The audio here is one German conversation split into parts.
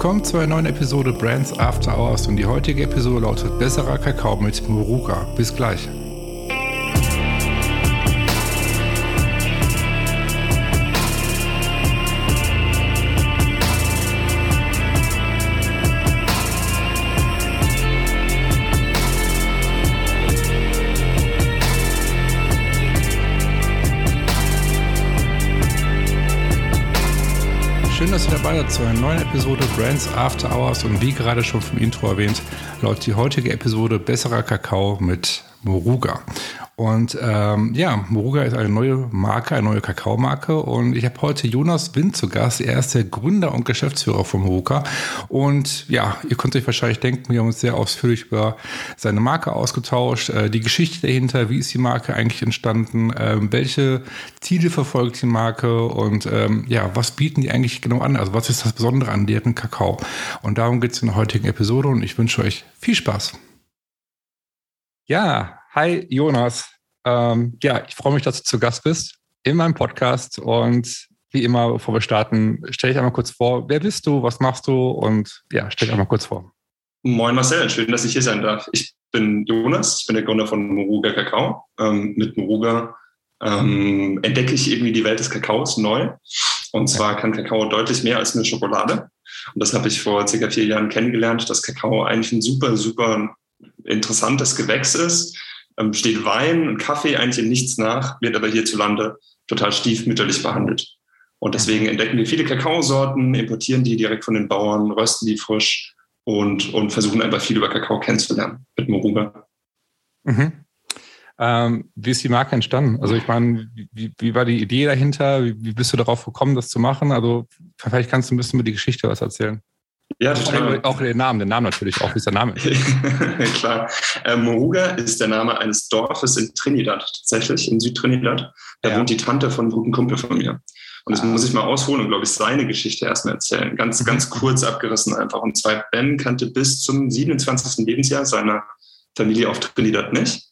Willkommen zu einer neuen Episode Brands After Hours und die heutige Episode lautet Besserer Kakao mit Moruga. Bis gleich. Schön, dass ihr dabei seid zu einer neuen Episode Brands After Hours und wie gerade schon vom Intro erwähnt, lautet die heutige Episode Besserer Kakao mit Moruga. Und ähm, ja, Moruga ist eine neue Marke, eine neue Kakaomarke. Und ich habe heute Jonas Wind zu Gast. Er ist der Gründer und Geschäftsführer von Moruga. Und ja, ihr könnt euch wahrscheinlich denken, wir haben uns sehr ausführlich über seine Marke ausgetauscht, äh, die Geschichte dahinter, wie ist die Marke eigentlich entstanden, äh, welche Ziele verfolgt die Marke und ähm, ja, was bieten die eigentlich genau an? Also was ist das Besondere an deren Kakao? Und darum geht es in der heutigen Episode und ich wünsche euch viel Spaß. Ja, Hi Jonas. Ähm, ja, ich freue mich, dass du zu Gast bist in meinem Podcast. Und wie immer, bevor wir starten, stell dich einmal kurz vor. Wer bist du? Was machst du? Und ja, stell dich einmal kurz vor. Moin Marcel, schön, dass ich hier sein darf. Ich bin Jonas, ich bin der Gründer von Moruga Kakao. Ähm, mit Moruga ähm, entdecke ich irgendwie die Welt des Kakaos neu. Und zwar kann Kakao deutlich mehr als eine Schokolade. Und das habe ich vor circa vier Jahren kennengelernt, dass Kakao eigentlich ein super, super interessantes Gewächs ist ähm, steht Wein und Kaffee eigentlich in nichts nach, wird aber hierzulande total stiefmütterlich behandelt. Und deswegen mhm. entdecken wir viele Kakaosorten, importieren die direkt von den Bauern, rösten die frisch und, und versuchen einfach viel über Kakao kennenzulernen mit Moruga. Mhm. Ähm, wie ist die Marke entstanden? Also ich meine, wie, wie war die Idee dahinter? Wie, wie, bist du darauf gekommen, das zu machen? Also vielleicht kannst du ein bisschen über die Geschichte was erzählen. Ja, total. Auch den Namen, den Namen natürlich auch. Wie ist der Name? Klar. Äh, Moruga ist der Name eines Dorfes in Trinidad, tatsächlich, in Südtrinidad. Da ja. wohnt die Tante von einem guten Kumpel von mir. Und das ah. muss ich mal ausholen und, glaube ich, seine Geschichte erstmal erzählen. Ganz, mhm. ganz kurz abgerissen einfach. Und zwar, Ben kannte bis zum 27. Lebensjahr seiner Familie auf Trinidad nicht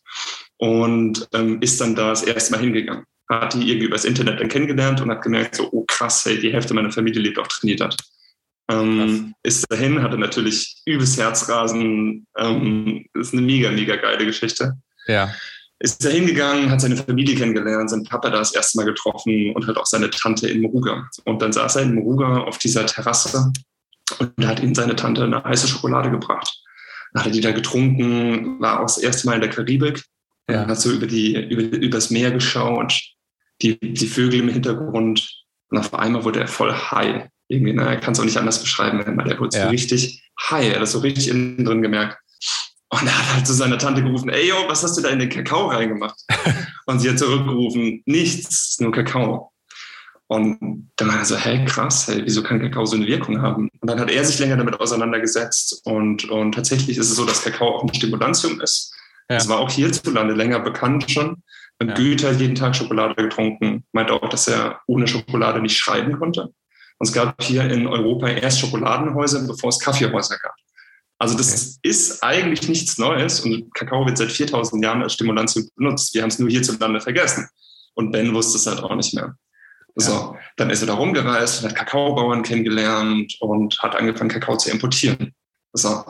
und ähm, ist dann da das erste Mal hingegangen. Hat die irgendwie übers Internet dann kennengelernt und hat gemerkt, so, oh krass, hey, die Hälfte meiner Familie lebt auf Trinidad. Ähm, ist dahin, hatte natürlich übelst Herzrasen. Ähm, ist eine mega, mega geile Geschichte. Ja. Ist da hingegangen, hat seine Familie kennengelernt, seinen Papa da das erste Mal getroffen und hat auch seine Tante in Moruga. Und dann saß er in Moruga auf dieser Terrasse und hat ihm seine Tante eine heiße Schokolade gebracht. Dann hat er die da getrunken, war auch das erste Mal in der Karibik. Ja. Hat so über die, über, übers Meer geschaut, die, die Vögel im Hintergrund. Und auf einmal wurde er voll high irgendwie, naja, kann es auch nicht anders beschreiben, weil der wurde ja. so richtig high, er hat das so richtig innen drin gemerkt. Und er hat halt zu seiner Tante gerufen, ey, yo, was hast du da in den Kakao reingemacht? und sie hat zurückgerufen, nichts, nur Kakao. Und dann war er so, hey, krass, hey, wieso kann Kakao so eine Wirkung haben? Und dann hat er sich länger damit auseinandergesetzt und, und tatsächlich ist es so, dass Kakao auch ein Stimulantium ist. Ja. Das war auch hierzulande länger bekannt schon. Ja. Goethe hat jeden Tag Schokolade getrunken, meinte auch, dass er ohne Schokolade nicht schreiben konnte. Und es gab hier in Europa erst Schokoladenhäuser, bevor es Kaffeehäuser gab. Also das ist eigentlich nichts Neues und Kakao wird seit 4000 Jahren als Stimulantium benutzt. Wir haben es nur hierzulande vergessen. Und Ben wusste es halt auch nicht mehr. So, ja. dann ist er da rumgereist, hat Kakaobauern kennengelernt und hat angefangen, Kakao zu importieren. So,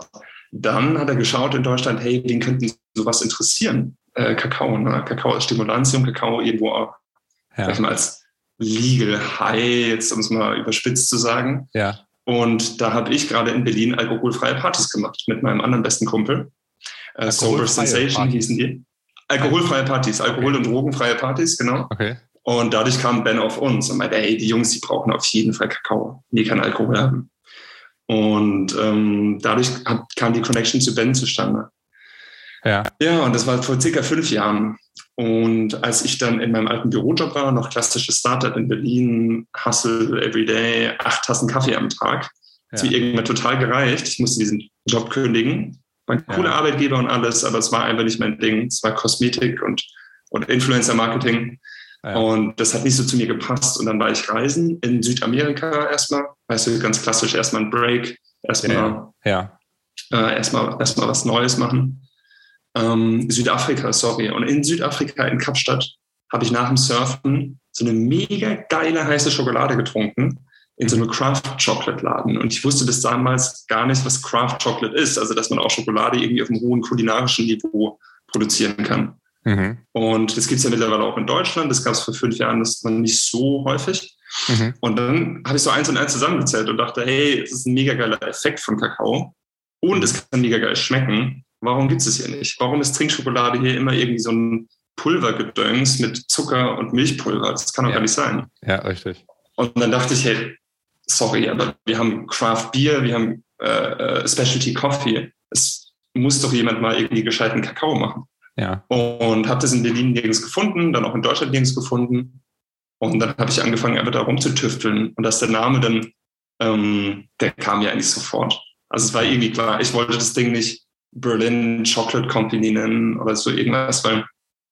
dann hat er geschaut in Deutschland, hey, wen könnten sowas interessieren? Äh, Kakao, ne? Kakao als Stimulantium, Kakao irgendwo auch ja. mal, als Legal High, jetzt um es mal überspitzt zu sagen. Ja. Und da habe ich gerade in Berlin alkoholfreie Partys gemacht mit meinem anderen besten Kumpel. Äh, Sober Sensation Partys. hießen die. Alkoholfreie Partys, Alkohol- okay. und drogenfreie Partys, genau. Okay. Und dadurch kam Ben auf uns und meinte, ey, die Jungs, die brauchen auf jeden Fall Kakao, die keinen Alkohol haben. Und ähm, dadurch hat, kam die Connection zu Ben zustande. Ja. Ja, und das war vor circa fünf Jahren. Und als ich dann in meinem alten Bürojob war, noch klassisches Startup in Berlin, Hustle everyday, acht Tassen Kaffee am Tag, ja. hat mir irgendwann total gereicht. Ich musste diesen Job kündigen. War ein cooler ja. Arbeitgeber und alles, aber es war einfach nicht mein Ding. Es war Kosmetik und, und Influencer-Marketing. Ja. Und das hat nicht so zu mir gepasst. Und dann war ich reisen in Südamerika erstmal. Weißt du, ganz klassisch erstmal ein Break, erstmal ja. Äh, erstmal, erstmal was Neues machen ähm, Südafrika, sorry. Und in Südafrika, in Kapstadt, habe ich nach dem Surfen so eine mega geile heiße Schokolade getrunken. in so einem Craft-Chocolate-Laden. Und ich wusste bis damals gar nicht, was Craft-Chocolate ist. Also, dass man auch Schokolade irgendwie auf einem hohen kulinarischen Niveau produzieren kann. Mhm. Und das gibt es ja mittlerweile auch in Deutschland. Das gab es vor fünf Jahren, das war nicht so häufig. Mhm. Und dann habe ich so eins und eins zusammengezählt und dachte, hey, es ist ein mega geiler Effekt von Kakao und es kann mega geil schmecken. Warum gibt es es hier nicht? Warum ist Trinkschokolade hier immer irgendwie so ein Pulvergedöns mit Zucker und Milchpulver? Das kann doch ja. gar nicht sein. Ja, richtig. Und dann dachte ich, hey, sorry, aber wir haben Craft Beer, wir haben äh, äh Specialty Coffee. Es muss doch jemand mal irgendwie gescheiten Kakao machen. Ja. Und habe das in Berlin nirgends gefunden, dann auch in Deutschland nirgends gefunden. Und dann habe ich angefangen, einfach da rumzutüfteln. Und dass der Name dann, ähm, der kam ja eigentlich sofort. Also es war irgendwie klar, ich wollte das Ding nicht Berlin Chocolate Company nennen oder so irgendwas, weil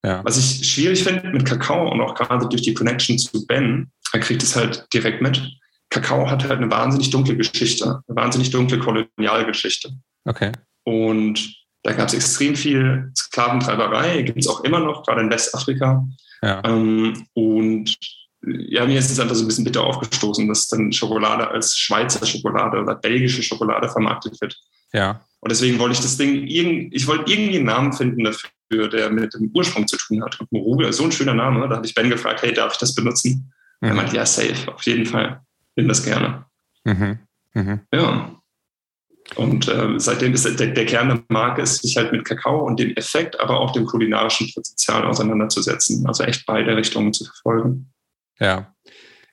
ja. was ich schwierig finde mit Kakao und auch gerade durch die Connection zu Ben, er kriegt es halt direkt mit. Kakao hat halt eine wahnsinnig dunkle Geschichte, eine wahnsinnig dunkle Kolonialgeschichte. Okay. Und da gab es extrem viel Sklaventreiberei, gibt es auch immer noch, gerade in Westafrika. Ja. Ähm, und ja, mir ist es einfach so ein bisschen bitter aufgestoßen, dass dann Schokolade als Schweizer Schokolade oder belgische Schokolade vermarktet wird. Ja. Und deswegen wollte ich das Ding, ich wollte irgendwie einen Namen finden dafür, der mit dem Ursprung zu tun hat. Und Moruga ist so ein schöner Name. Da habe ich Ben gefragt, hey, darf ich das benutzen? Mhm. Er meinte, ja, safe, auf jeden Fall. Nimm das gerne. Mhm. Mhm. Ja. Und äh, seitdem ist der, der, Kern der Marke ist, sich halt mit Kakao und dem Effekt, aber auch dem kulinarischen Potenzial auseinanderzusetzen. Also echt beide Richtungen zu verfolgen. Ja.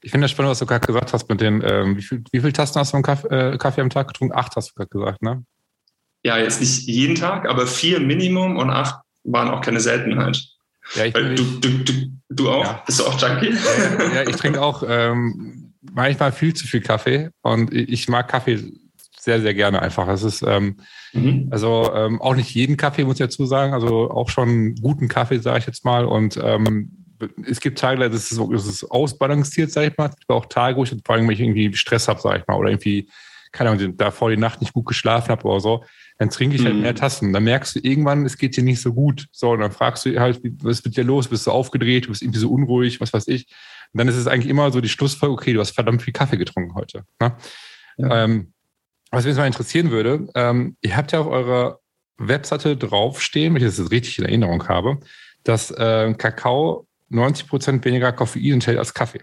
Ich finde das spannend, was du gerade gesagt hast mit den, ähm, wie, viel, wie viele Tasten hast du im Kaffee, äh, Kaffee am Tag getrunken? Acht hast du gerade gesagt, ne? Ja, jetzt nicht jeden Tag, aber vier Minimum und acht waren auch keine Seltenheit. Ja, ich, Weil du, du, du, du auch? Ja. Bist du auch Junkie? Ja, ja ich trinke auch ähm, manchmal viel zu viel Kaffee und ich mag Kaffee sehr, sehr gerne einfach. Es ist ähm, mhm. also ähm, auch nicht jeden Kaffee, muss ich dazu sagen, also auch schon guten Kaffee, sage ich jetzt mal. Und ähm, es gibt Tage, das ist, das ist ausbalanciert, sage ich mal. Es gibt auch Tage, wo ich vor allem, wenn ich irgendwie Stress habe, sage ich mal, oder irgendwie, keine Ahnung, da vor die Nacht nicht gut geschlafen habe oder so, dann trinke ich halt mhm. mehr Tassen. Dann merkst du irgendwann, es geht dir nicht so gut. So, und dann fragst du halt, was ist mit dir los? Bist du aufgedreht? Du bist irgendwie so unruhig, was weiß ich. Und dann ist es eigentlich immer so die Schlussfolgerung, okay, du hast verdammt viel Kaffee getrunken heute. Ne? Ja. Ähm, was mich jetzt mal interessieren würde, ähm, ihr habt ja auf eurer Webseite draufstehen, wenn ich das jetzt richtig in Erinnerung habe, dass äh, Kakao 90 Prozent weniger Koffein enthält als Kaffee.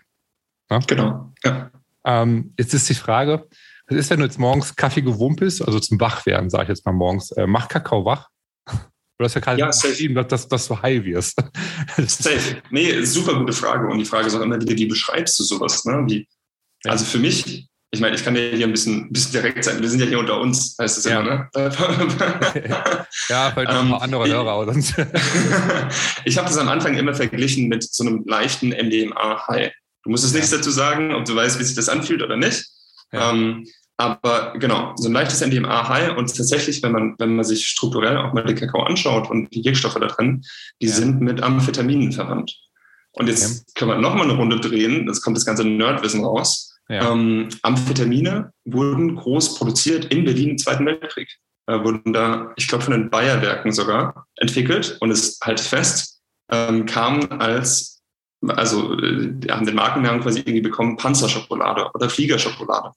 Ja? Genau. Ja. Ähm, jetzt ist die Frage, was ist, wenn du jetzt morgens Kaffee gewummt bist, also zum Wachwerden, sage ich jetzt mal morgens, äh, macht Kakao wach? Du hast ja gerade ja, geschrieben, dass, dass, dass du high wirst. safe. Nee, super gute Frage. Und die Frage ist auch immer wieder, wie beschreibst du sowas? Ne? Wie, also für mich ich meine, ich kann ja hier ein bisschen, ein bisschen direkt sein. Wir sind ja hier unter uns, heißt es ja. immer, ne? ja, vielleicht noch ähm, andere Hörer oder sonst. ich habe das am Anfang immer verglichen mit so einem leichten MDMA-High. Du musst es ja. nichts dazu sagen, ob du weißt, wie sich das anfühlt oder nicht. Ja. Ähm, aber genau, so ein leichtes MDMA-High und tatsächlich, wenn man, wenn man sich strukturell auch mal den Kakao anschaut und die Wirkstoffe da drin, die ja. sind mit Amphetaminen verwandt. Und jetzt okay. können wir nochmal eine Runde drehen, das kommt das ganze Nerdwissen raus. Ja. Ähm, Amphetamine wurden groß produziert in Berlin im Zweiten Weltkrieg. Äh, wurden da, ich glaube, von den Bayerwerken sogar entwickelt und es halt fest, ähm, kam als, also äh, haben den Markennamen quasi irgendwie bekommen, Panzerschokolade oder Fliegerschokolade.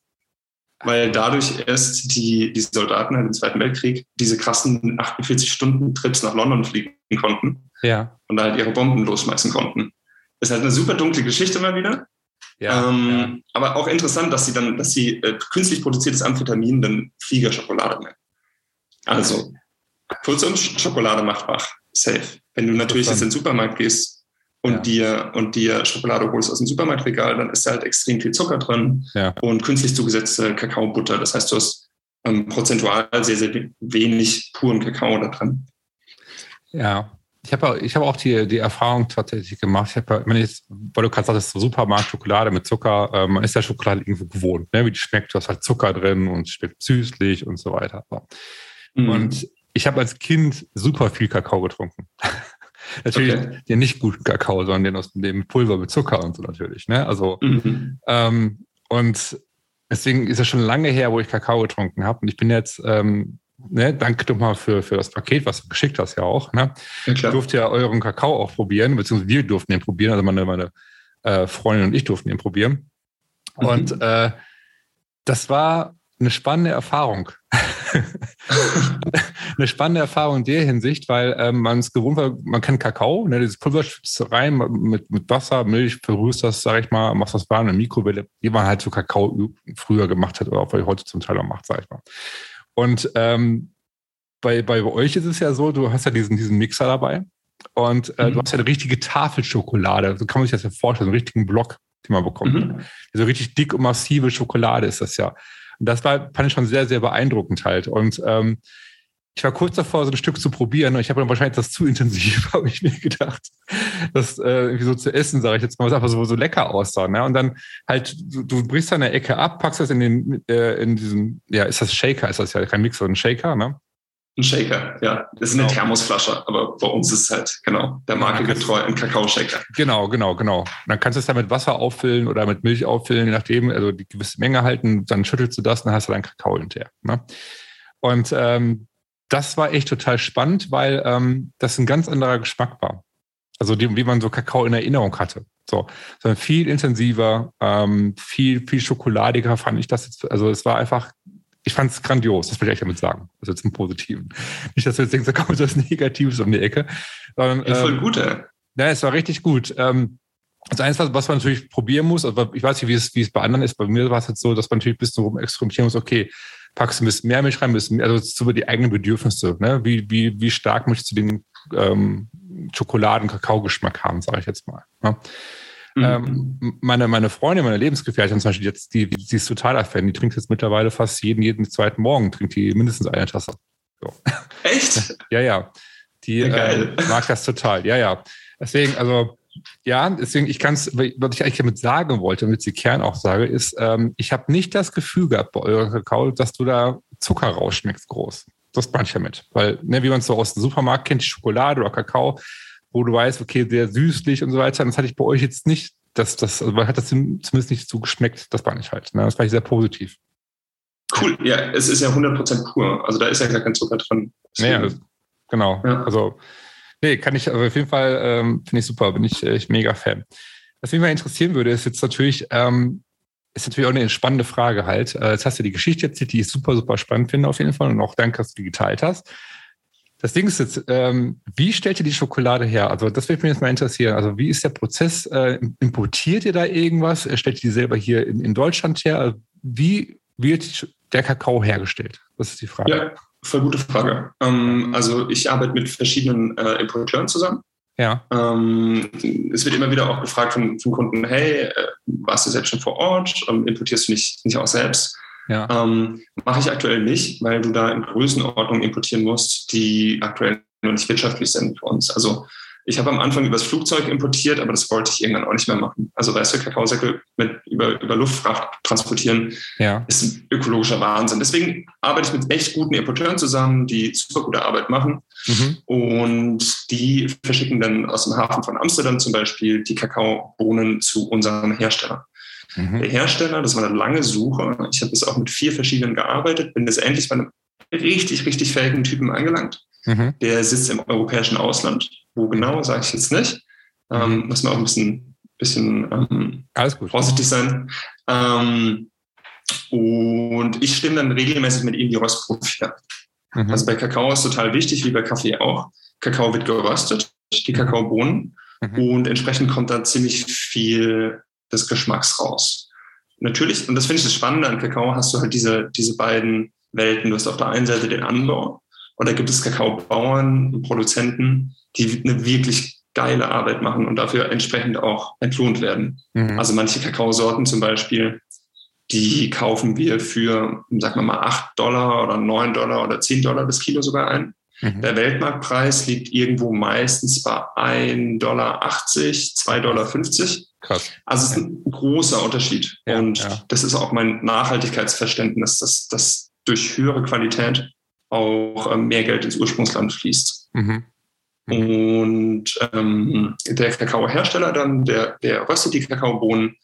Weil dadurch erst die, die Soldaten halt im Zweiten Weltkrieg diese krassen 48-Stunden-Trips nach London fliegen konnten. Ja. Und da halt ihre Bomben losschmeißen konnten. Das ist halt eine super dunkle Geschichte mal wieder. Ja, ähm, ja. Aber auch interessant, dass sie dann, dass sie äh, künstlich produziertes Amphetamin dann Fliegerschokolade nennen. Also, kurzum, Schokolade macht wach. Safe. Wenn du natürlich jetzt in den Supermarkt gehst und, ja. dir, und dir Schokolade holst aus dem Supermarktregal, dann ist da halt extrem viel Zucker drin ja. und künstlich zugesetzte Kakaobutter. Das heißt, du hast ähm, prozentual sehr, sehr wenig puren Kakao da drin. Ja, ich habe ich hab auch die, die Erfahrung tatsächlich gemacht. Ich habe, wenn ich, weil du gerade sagst, Supermarkt Schokolade mit Zucker, äh, man ist ja Schokolade irgendwo gewohnt, ne? wie die schmeckt. Du hast halt Zucker drin und schmeckt süßlich und so weiter. Mhm. Und ich habe als Kind super viel Kakao getrunken. natürlich okay. den nicht guten Kakao, sondern den aus dem Pulver mit Zucker und so natürlich. Ne? Also mhm. ähm, und deswegen ist es schon lange her, wo ich Kakao getrunken habe. Und ich bin jetzt ähm, ne, danke doch mal für, für das Paket, was du geschickt hast ja auch. Ne? Ja. Ich durfte ja euren Kakao auch probieren, beziehungsweise wir durften den probieren, also meine, meine äh, Freundin und ich durften den probieren. Mhm. Und äh, das war eine spannende Erfahrung. eine spannende Erfahrung in der Hinsicht, weil ähm, man es gewohnt war, man kennt Kakao, ne, dieses Pulver rein mit, mit Wasser, Milch, verrührst das, sag ich mal, machst das warm in der Mikrowelle, wie man halt so Kakao früher gemacht hat oder auch heute zum Teil auch macht, sag ich mal. Und ähm, bei, bei euch ist es ja so, du hast ja diesen, diesen Mixer dabei und äh, mhm. du hast ja eine richtige Tafelschokolade. So kann man sich das ja vorstellen, einen richtigen Block, den man bekommt. Mhm. So richtig dick und massive Schokolade ist das ja. Und das war, fand ich schon sehr, sehr beeindruckend halt. Und ähm, ich war kurz davor, so ein Stück zu probieren und ich habe dann wahrscheinlich das zu intensiv, habe ich mir gedacht, das äh, irgendwie so zu essen, sage ich jetzt mal, was einfach so, so lecker aussah. Ne? Und dann halt, du, du brichst da eine Ecke ab, packst das in den, äh, in diesen, ja, ist das Shaker, ist das ja kein Mixer, ein Shaker, ne? Ein Shaker, ja. Das ist eine genau. Thermosflasche, aber bei uns ist es halt, genau, der Marke getreu ein Kakao-Shaker. Genau, genau, genau. Dann kannst du es dann mit Wasser auffüllen oder mit Milch auffüllen, je nachdem, also die gewisse Menge halten, dann schüttelst du das, dann hast du deinen Kakao hinterher. Ne? Und ähm, das war echt total spannend, weil ähm, das ein ganz anderer Geschmack war. Also die, wie man so Kakao in Erinnerung hatte. So, sondern viel intensiver, ähm, viel, viel schokoladiger fand ich das jetzt. Also es war einfach ich fand es grandios, das will ich eigentlich damit sagen. Also jetzt im Positiven. Nicht, dass du jetzt denkst, da kommt was Negatives um die Ecke. Sondern, ja, voll ähm, gut, ey. Ja, es war richtig gut. Ähm, das Einzige, was man natürlich probieren muss, also ich weiß nicht, wie es, wie es bei anderen ist, bei mir war es jetzt so, dass man natürlich ein bisschen rum experimentieren muss, okay, packst du ein bisschen mehr Milch rein, ein bisschen mehr, also über die eigenen Bedürfnisse, ne? Wie, wie, wie stark möchtest du den ähm, Schokoladen-Kakao-Geschmack haben, sage ich jetzt mal. Ne? Mhm. Ähm, meine, meine Freundin, meine Lebensgefährtin zum Beispiel, jetzt, die, die ist totaler Fan, die trinkt jetzt mittlerweile fast jeden, jeden zweiten Morgen, trinkt die mindestens eine Tasse. So. Echt? ja, ja. Die äh, mag das total. Ja, ja. Deswegen, also, ja, deswegen, ich kann es, was ich eigentlich damit sagen wollte, damit ich Kern auch sage, ist, ähm, ich habe nicht das Gefühl gehabt bei eurem Kakao, dass du da Zucker rausschmeckst groß. Das meine ich damit. Weil, ne, wie man es so aus dem Supermarkt kennt, die Schokolade oder Kakao, wo du weißt, okay, sehr süßlich und so weiter. Und das hatte ich bei euch jetzt nicht. Das, das, also man hat das zumindest nicht so geschmeckt. Das war nicht halt. Ne? Das war ich sehr positiv. Cool. Ja, es ist ja 100% pur. Also da ist ja gar kein Zucker drin. Ja, genau. Ja. Also, nee, kann ich, also auf jeden Fall ähm, finde ich super. Bin ich echt mega Fan. Was mich mal interessieren würde, ist jetzt natürlich, ähm, ist natürlich auch eine spannende Frage halt. Äh, jetzt hast du die Geschichte erzählt, die ich super, super spannend finde auf jeden Fall und auch danke, dass du die geteilt hast. Das Ding ist jetzt, ähm, wie stellt ihr die Schokolade her? Also das würde mich jetzt mal interessieren. Also wie ist der Prozess? Äh, importiert ihr da irgendwas? Stellt ihr die selber hier in, in Deutschland her? Also wie wird der Kakao hergestellt? Das ist die Frage. Ja, voll gute Frage. Ähm, also ich arbeite mit verschiedenen äh, Importeuren zusammen. Ja. Ähm, es wird immer wieder auch gefragt von, von Kunden, hey, äh, warst du selbst schon vor Ort? Ähm, importierst du nicht, nicht auch selbst? Ja. Ähm, Mache ich aktuell nicht, weil du da in Größenordnung importieren musst, die aktuell noch nicht wirtschaftlich sind für uns. Also ich habe am Anfang übers Flugzeug importiert, aber das wollte ich irgendwann auch nicht mehr machen. Also weißt du, Kakaosäcke mit über, über Luftfracht transportieren ja. ist ein ökologischer Wahnsinn. Deswegen arbeite ich mit echt guten Importeuren zusammen, die super gute Arbeit machen. Mhm. Und die verschicken dann aus dem Hafen von Amsterdam zum Beispiel die Kakaobohnen zu unserem Hersteller. Mhm. Der Hersteller, das war eine lange Suche. Ich habe jetzt auch mit vier verschiedenen gearbeitet, bin jetzt endlich bei einem richtig, richtig fähigen Typen angelangt. Mhm. Der sitzt im europäischen Ausland. Wo genau, sage ich jetzt nicht. Ähm, mhm. muss man auch ein bisschen, bisschen ähm, Alles gut. vorsichtig sein. Ähm, und ich stimme dann regelmäßig mit ihm die Röstprofile. Mhm. Also bei Kakao ist total wichtig, wie bei Kaffee auch. Kakao wird geröstet, die mhm. Kakaobohnen. Mhm. Und entsprechend kommt da ziemlich viel des Geschmacks raus. Natürlich, und das finde ich das Spannende an Kakao, hast du halt diese, diese beiden Welten. Du hast auf der einen Seite den Anbau und da gibt es Kakaobauern und Produzenten, die eine wirklich geile Arbeit machen und dafür entsprechend auch entlohnt werden. Mhm. Also manche Kakaosorten zum Beispiel, die kaufen wir für, sagen wir mal, 8 Dollar oder 9 Dollar oder 10 Dollar das Kilo sogar ein. Mhm. Der Weltmarktpreis liegt irgendwo meistens bei 1,80 Dollar, 2,50 Dollar. Krass. Also es ist ein großer Unterschied. Ja, und ja. das ist auch mein Nachhaltigkeitsverständnis, dass, dass durch höhere Qualität auch ähm, mehr Geld ins Ursprungsland fließt. Mhm. Mhm. Und ähm, der Kakaohersteller dann, der, der röstet die Kakaobohnen,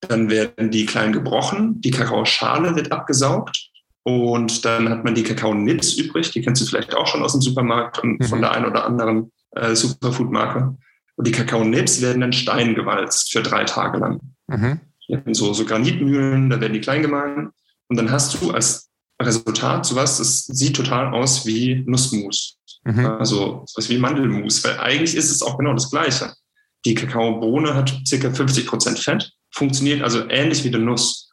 dann werden die klein gebrochen, die Kakaoschale wird abgesaugt und dann hat man die Kakao-Nips übrig, die kennst du vielleicht auch schon aus dem Supermarkt und mhm. von der einen oder anderen äh, Superfood-Marke. Und die Kakao-Nips werden dann steingewalzt für drei Tage lang. Mhm. so, so Granitmühlen, da werden die klein gemahlen. Und dann hast du als Resultat sowas, das sieht total aus wie Nussmus. Mhm. Also sowas wie Mandelmus, weil eigentlich ist es auch genau das Gleiche. Die Kakaobohne hat ca. 50 Prozent Fett, funktioniert also ähnlich wie die Nuss.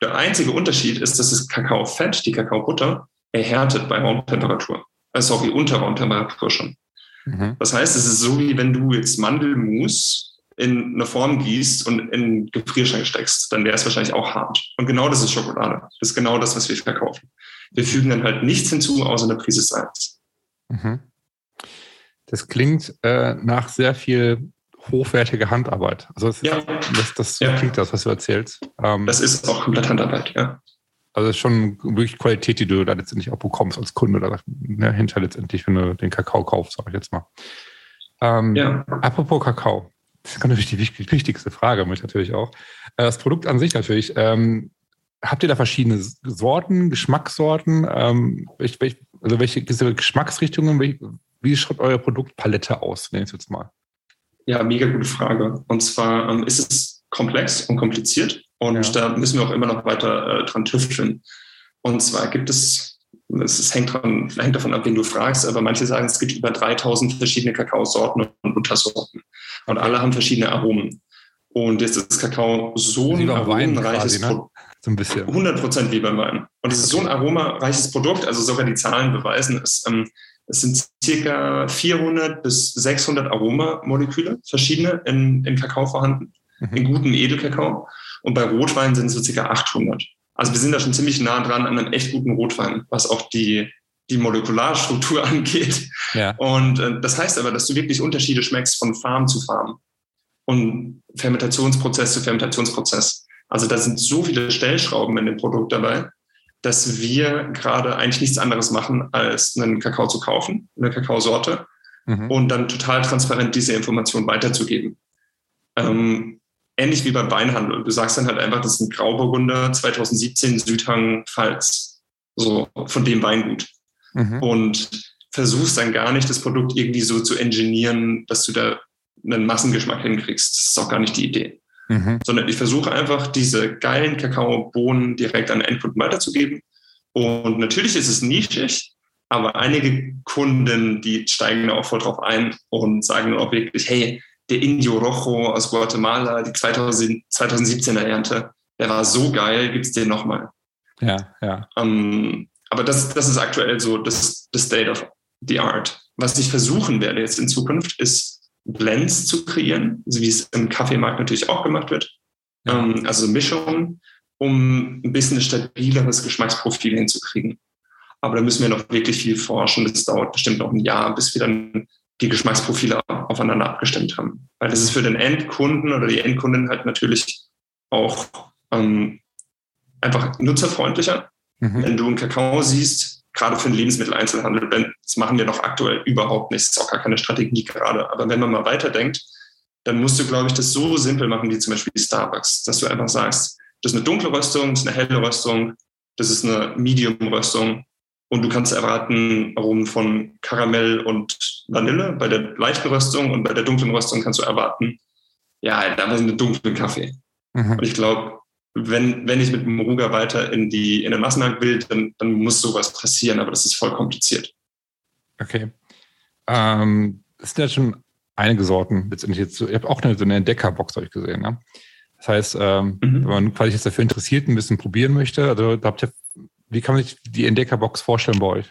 Der einzige Unterschied ist, dass das Kakaofett, die Kakaobutter, erhärtet bei Raumtemperatur. Also auch wie unter Raumtemperatur schon. Mhm. Das heißt, es ist so, wie wenn du jetzt Mandelmus in eine Form gießt und in einen Gefrierschrank steckst, dann wäre es wahrscheinlich auch hart. Und genau das ist Schokolade. Das ist genau das, was wir verkaufen. Wir fügen dann halt nichts hinzu, außer eine Prise Salz. Mhm. Das klingt äh, nach sehr viel hochwertige Handarbeit. Also das, ja. das, das ja. klingt das, was du erzählst. Ähm, das ist auch komplett Handarbeit, ja. Also es ist schon wirklich Qualität, die du da letztendlich auch bekommst als Kunde oder ne, hinter letztendlich, wenn du den Kakao kaufst, sage ich jetzt mal. Ähm, ja. Apropos Kakao, das ist natürlich die wichtigste Frage, mich natürlich auch. Äh, das Produkt an sich natürlich. Ähm, habt ihr da verschiedene Sorten, Geschmackssorten? Ähm, welch, welch, also welche Geschmacksrichtungen? Wie, wie schaut eure Produktpalette aus, nenne ich jetzt mal? Ja, mega gute Frage. Und zwar ähm, ist es komplex und kompliziert und ja. da müssen wir auch immer noch weiter äh, dran tüfteln. Und zwar gibt es, es hängt, dran, hängt davon ab, wen du fragst, aber manche sagen, es gibt über 3000 verschiedene Kakaosorten und Untersorten. Und alle haben verschiedene Aromen. Und jetzt ist Kakao so ein aromenreiches ne? Produkt. So ein bisschen. 100 Prozent wie beim Wein. Und es ist so ein aromareiches Produkt, also sogar die Zahlen beweisen es. Ähm, es sind circa 400 bis 600 Aromamoleküle, verschiedene in, in Kakao vorhanden, mhm. in gutem Edelkakao. Und bei Rotwein sind es so circa 800. Also wir sind da schon ziemlich nah dran an einem echt guten Rotwein, was auch die, die Molekularstruktur angeht. Ja. Und äh, das heißt aber, dass du wirklich Unterschiede schmeckst von Farm zu Farm und Fermentationsprozess zu Fermentationsprozess. Also da sind so viele Stellschrauben in dem Produkt dabei, dass wir gerade eigentlich nichts anderes machen, als einen Kakao zu kaufen, eine Kakaosorte, mhm. und dann total transparent diese Information weiterzugeben. Ähm, ähnlich wie beim Weinhandel. Du sagst dann halt einfach, das ist ein Grauburgunder 2017 Südhang Pfalz, so von dem Weingut. Mhm. Und versuchst dann gar nicht, das Produkt irgendwie so zu engineieren, dass du da einen Massengeschmack hinkriegst. Das ist auch gar nicht die Idee mhm. sondern ich versuche einfach, diese geilen Kakaobohnen direkt an Endkunden weiterzugeben. Und natürlich ist es nischig, aber einige Kunden, die steigen da auch voll drauf ein und sagen dann auch wirklich, hey, der Indio Rojo aus Guatemala, die 2000, 2017er Ernte, der war so geil, gibt es den nochmal. Ja, ja. Ähm, aber das, das ist aktuell so das, das State of the Art. Was ich versuchen werde jetzt in Zukunft, ist Blends zu kreieren, so wie es im Kaffeemarkt natürlich auch gemacht wird. Ja. Ähm, also Mischungen, um ein bisschen ein stabileres Geschmacksprofil hinzukriegen. Aber da müssen wir noch wirklich viel forschen. Das dauert bestimmt noch ein Jahr, bis wir dann die Geschmacksprofile aufeinander abgestimmt haben. Weil das ist für den Endkunden oder die Endkundin halt natürlich auch ähm, einfach nutzerfreundlicher. Mhm. Wenn du einen Kakao siehst, gerade für den Lebensmitteleinzelhandel, das machen wir noch aktuell überhaupt nicht, das ist auch gar keine Strategie gerade. Aber wenn man mal weiterdenkt, dann musst du, glaube ich, das so simpel machen wie zum Beispiel Starbucks, dass du einfach sagst, das ist eine dunkle Röstung, das ist eine helle Röstung, das ist eine Medium-Röstung und du kannst erwarten Aromen von Karamell und Vanille bei der leichten Röstung und bei der dunklen Röstung kannst du erwarten, ja, da war einen dunklen Kaffee. Mhm. Und ich glaube, wenn, wenn ich mit Moruga weiter in, die, in den Massenmarkt will, dann, dann muss sowas passieren, aber das ist voll kompliziert. Okay. Ähm, es sind ja schon einige Sorten letztendlich jetzt. Ihr habt auch eine, so eine Entdeckerbox, habe ich gesehen. Ne? Das heißt, ähm, mhm. wenn man quasi jetzt dafür interessiert, ein bisschen probieren möchte, also da habt ihr, wie kann man sich die Entdeckerbox vorstellen bei euch?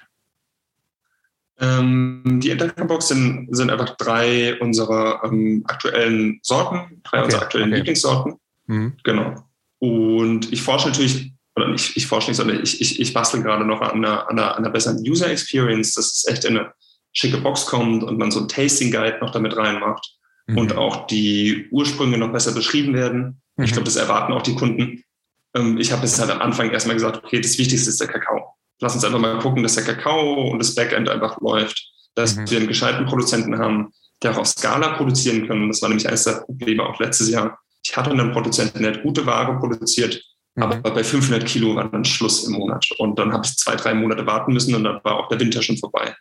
Ähm, die Entdeckerbox sind, sind einfach drei unserer ähm, aktuellen Sorten, drei okay. unserer aktuellen okay. Lieblingssorten. Mhm. Genau. Und ich forsche natürlich, oder nicht, ich forsche nicht, sondern ich, ich, ich bastel gerade noch an einer, an, einer, an einer besseren User Experience, dass es echt in eine schicke Box kommt und man so ein Tasting Guide noch damit reinmacht mhm. und auch die Ursprünge noch besser beschrieben werden. Mhm. Ich glaube, das erwarten auch die Kunden. Ähm, ich habe jetzt halt am Anfang erstmal gesagt, okay, das Wichtigste ist der Kakao. Lass uns einfach mal gucken, dass der Kakao und das Backend einfach läuft, dass mhm. wir einen gescheiten Produzenten haben, der auch auf Skala produzieren kann. Das war nämlich eines der Probleme auch letztes Jahr ich hatte einen Produzenten, der hat gute Ware produziert, mhm. aber bei 500 Kilo war dann Schluss im Monat. Und dann habe ich zwei, drei Monate warten müssen und dann war auch der Winter schon vorbei.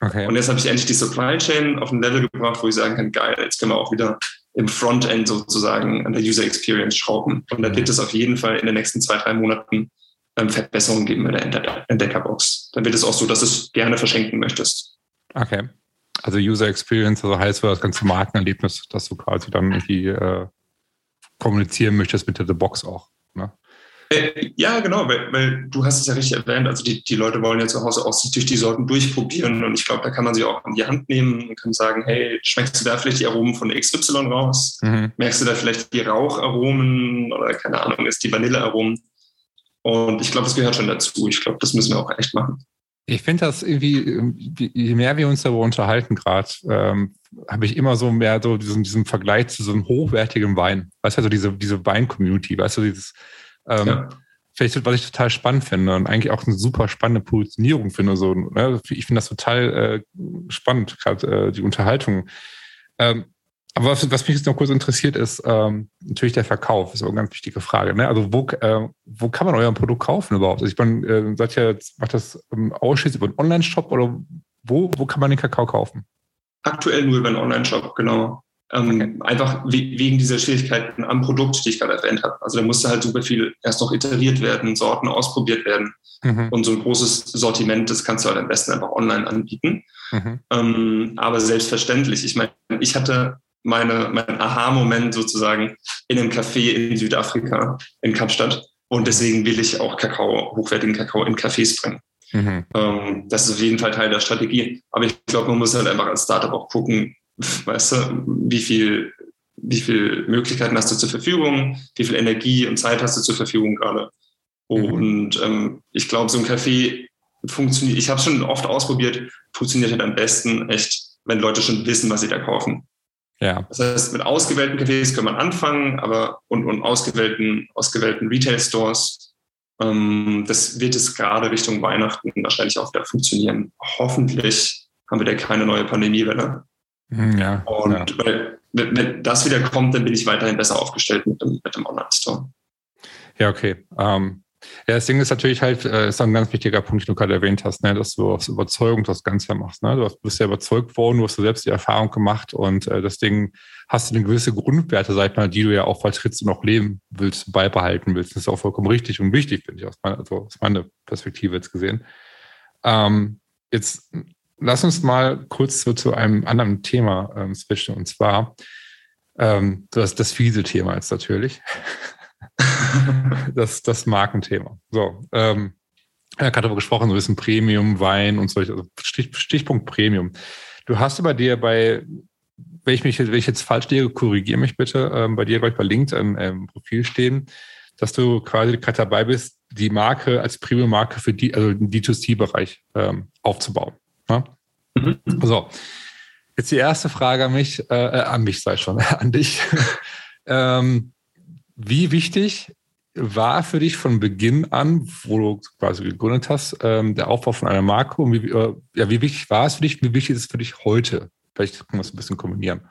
Okay. Und jetzt habe ich endlich die Supply Chain auf ein Level gebracht, wo ich sagen kann, geil, jetzt können wir auch wieder im Frontend sozusagen an der User Experience schrauben. Und da wird es auf jeden Fall in den nächsten zwei, drei Monaten ähm, Verbesserungen geben bei der Entdeckerbox. Dann wird es auch so, dass du es gerne verschenken möchtest. Okay. Also User Experience, also heißt das ganze Markenerlebnis, dass du quasi dann irgendwie äh, kommunizieren möchtest mit der Box auch. Äh, ja, genau, weil, weil, du hast es ja richtig erwähnt, also die, die Leute wollen ja zu Hause auch sich durch die Sorten durchprobieren und ich glaube, da kann man sie auch in die Hand nehmen und kann sagen, hey, schmeckst du da vielleicht die Aromen von XY raus? Mhm. Merkst du da vielleicht die Raucharomen oder keine Ahnung, ist die Vanillearomen? Und ich glaube, das gehört schon dazu. Ich glaube, das müssen wir auch echt machen. Ich finde das irgendwie, je mehr wir uns darüber unterhalten gerade, ähm, habe ich immer so mehr so diesen, diesen Vergleich zu so einem hochwertigen Wein. Weißt du, also diese, diese Wein-Community, weißt du, dieses, ähm, ja. vielleicht, was ich total spannend finde und eigentlich auch eine super spannende Positionierung finde. So, ne? Ich finde das total äh, spannend, gerade äh, die Unterhaltung. Ähm, aber was, was, mich jetzt noch kurz interessiert, ist ähm, natürlich der Verkauf. Das ist auch eine ganz wichtige Frage. Ne? Also wo, äh, wo kann man euer Produkt kaufen überhaupt? Also ich meine, äh, seid ihr jetzt, macht das ähm, ausschließlich über einen Online-Shop oder wo, wo kann man den Kakao kaufen? Aktuell nur über einen Online-Shop, genau. Ähm, okay. Einfach wegen dieser Schwierigkeiten am Produkt, die ich gerade erwähnt habe. Also da musste halt super viel erst noch iteriert werden, Sorten ausprobiert werden. Mhm. Und so ein großes Sortiment, das kannst du halt am besten einfach online anbieten. Mhm. Ähm, aber selbstverständlich, ich meine, ich hatte meine, mein Aha-Moment sozusagen in einem Café in Südafrika, in Kapstadt. Und deswegen will ich auch Kakao, hochwertigen Kakao in Cafés bringen. Mhm. Ähm, das ist auf jeden Fall Teil der Strategie. Aber ich glaube, man muss halt einfach als Startup auch gucken, weißt du, wie viel, wie viel Möglichkeiten hast du zur Verfügung, wie viel Energie und Zeit hast du zur Verfügung gerade. Mhm. Und ähm, ich glaube, so ein Café funktioniert, ich habe es schon oft ausprobiert, funktioniert halt am besten echt, wenn Leute schon wissen, was sie da kaufen. Ja. Das heißt, mit ausgewählten Cafés kann man anfangen, aber und, und ausgewählten, ausgewählten Retail-Stores, ähm, das wird es gerade Richtung Weihnachten wahrscheinlich auch wieder funktionieren. Hoffentlich haben wir da keine neue Pandemiewelle. Hm, ja. Und ja. Weil, wenn das wieder kommt, dann bin ich weiterhin besser aufgestellt mit dem, mit dem Online-Store. Ja, okay. Ähm, ja, das Ding ist natürlich halt, äh, ist ein ganz wichtiger Punkt, den du gerade erwähnt hast, ne, dass du aus Überzeugung das Ganze machst. Ne? Du bist ja überzeugt worden, du hast selbst die Erfahrung gemacht und äh, deswegen hast du eine gewisse Grundwerte, sag ich mal, die du ja auch vertrittst und auch leben willst, beibehalten willst. Das ist auch vollkommen richtig und wichtig, finde ich, aus meiner, also aus meiner Perspektive jetzt gesehen. Ähm, jetzt lass uns mal kurz zu, zu einem anderen Thema ähm, switchen und zwar ähm, das, das fiese Thema jetzt natürlich. das, das Markenthema. So, ähm, er hat darüber gesprochen, so ein bisschen Premium, Wein und so, also Stich, Stichpunkt Premium. Du hast bei dir bei, wenn ich mich, wenn ich jetzt falsch liege, korrigiere mich bitte, ähm, bei dir, glaube ich, bei LinkedIn ähm, Profil stehen, dass du quasi gerade dabei bist, die Marke als Premium-Marke für die, also den D2C-Bereich ähm, aufzubauen. Ja? Mhm. So. Jetzt die erste Frage an mich, äh, äh an mich sei schon, an dich. ähm, wie wichtig war für dich von Beginn an, wo du quasi gegründet hast, ähm, der Aufbau von einer Marke und wie, äh, ja, wie wichtig war es für dich, wie wichtig ist es für dich heute? Vielleicht können wir es ein bisschen kombinieren.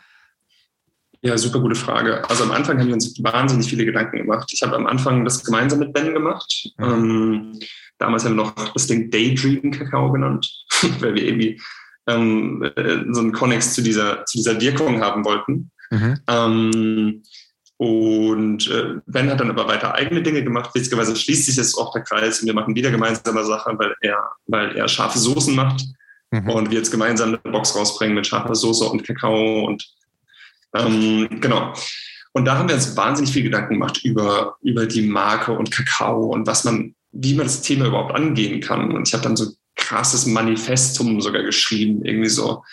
Ja, super gute Frage. Also am Anfang haben wir uns wahnsinnig viele Gedanken gemacht. Ich habe am Anfang das gemeinsam mit Ben gemacht. Mhm. Ähm, damals haben wir noch das Ding Daydream Kakao genannt, weil wir irgendwie ähm, äh, so einen Connex zu dieser, zu dieser Wirkung haben wollten. Mhm. Ähm, und äh, Ben hat dann aber weiter eigene Dinge gemacht. Witzigerweise schließt sich jetzt auch der Kreis und wir machen wieder gemeinsame Sachen, weil er, weil er scharfe Soßen macht mhm. und wir jetzt gemeinsam eine Box rausbringen mit scharfer Soße und Kakao und ähm, genau. Und da haben wir uns wahnsinnig viel Gedanken gemacht über, über die Marke und Kakao und was man, wie man das Thema überhaupt angehen kann. Und ich habe dann so krasses Manifestum sogar geschrieben, irgendwie so,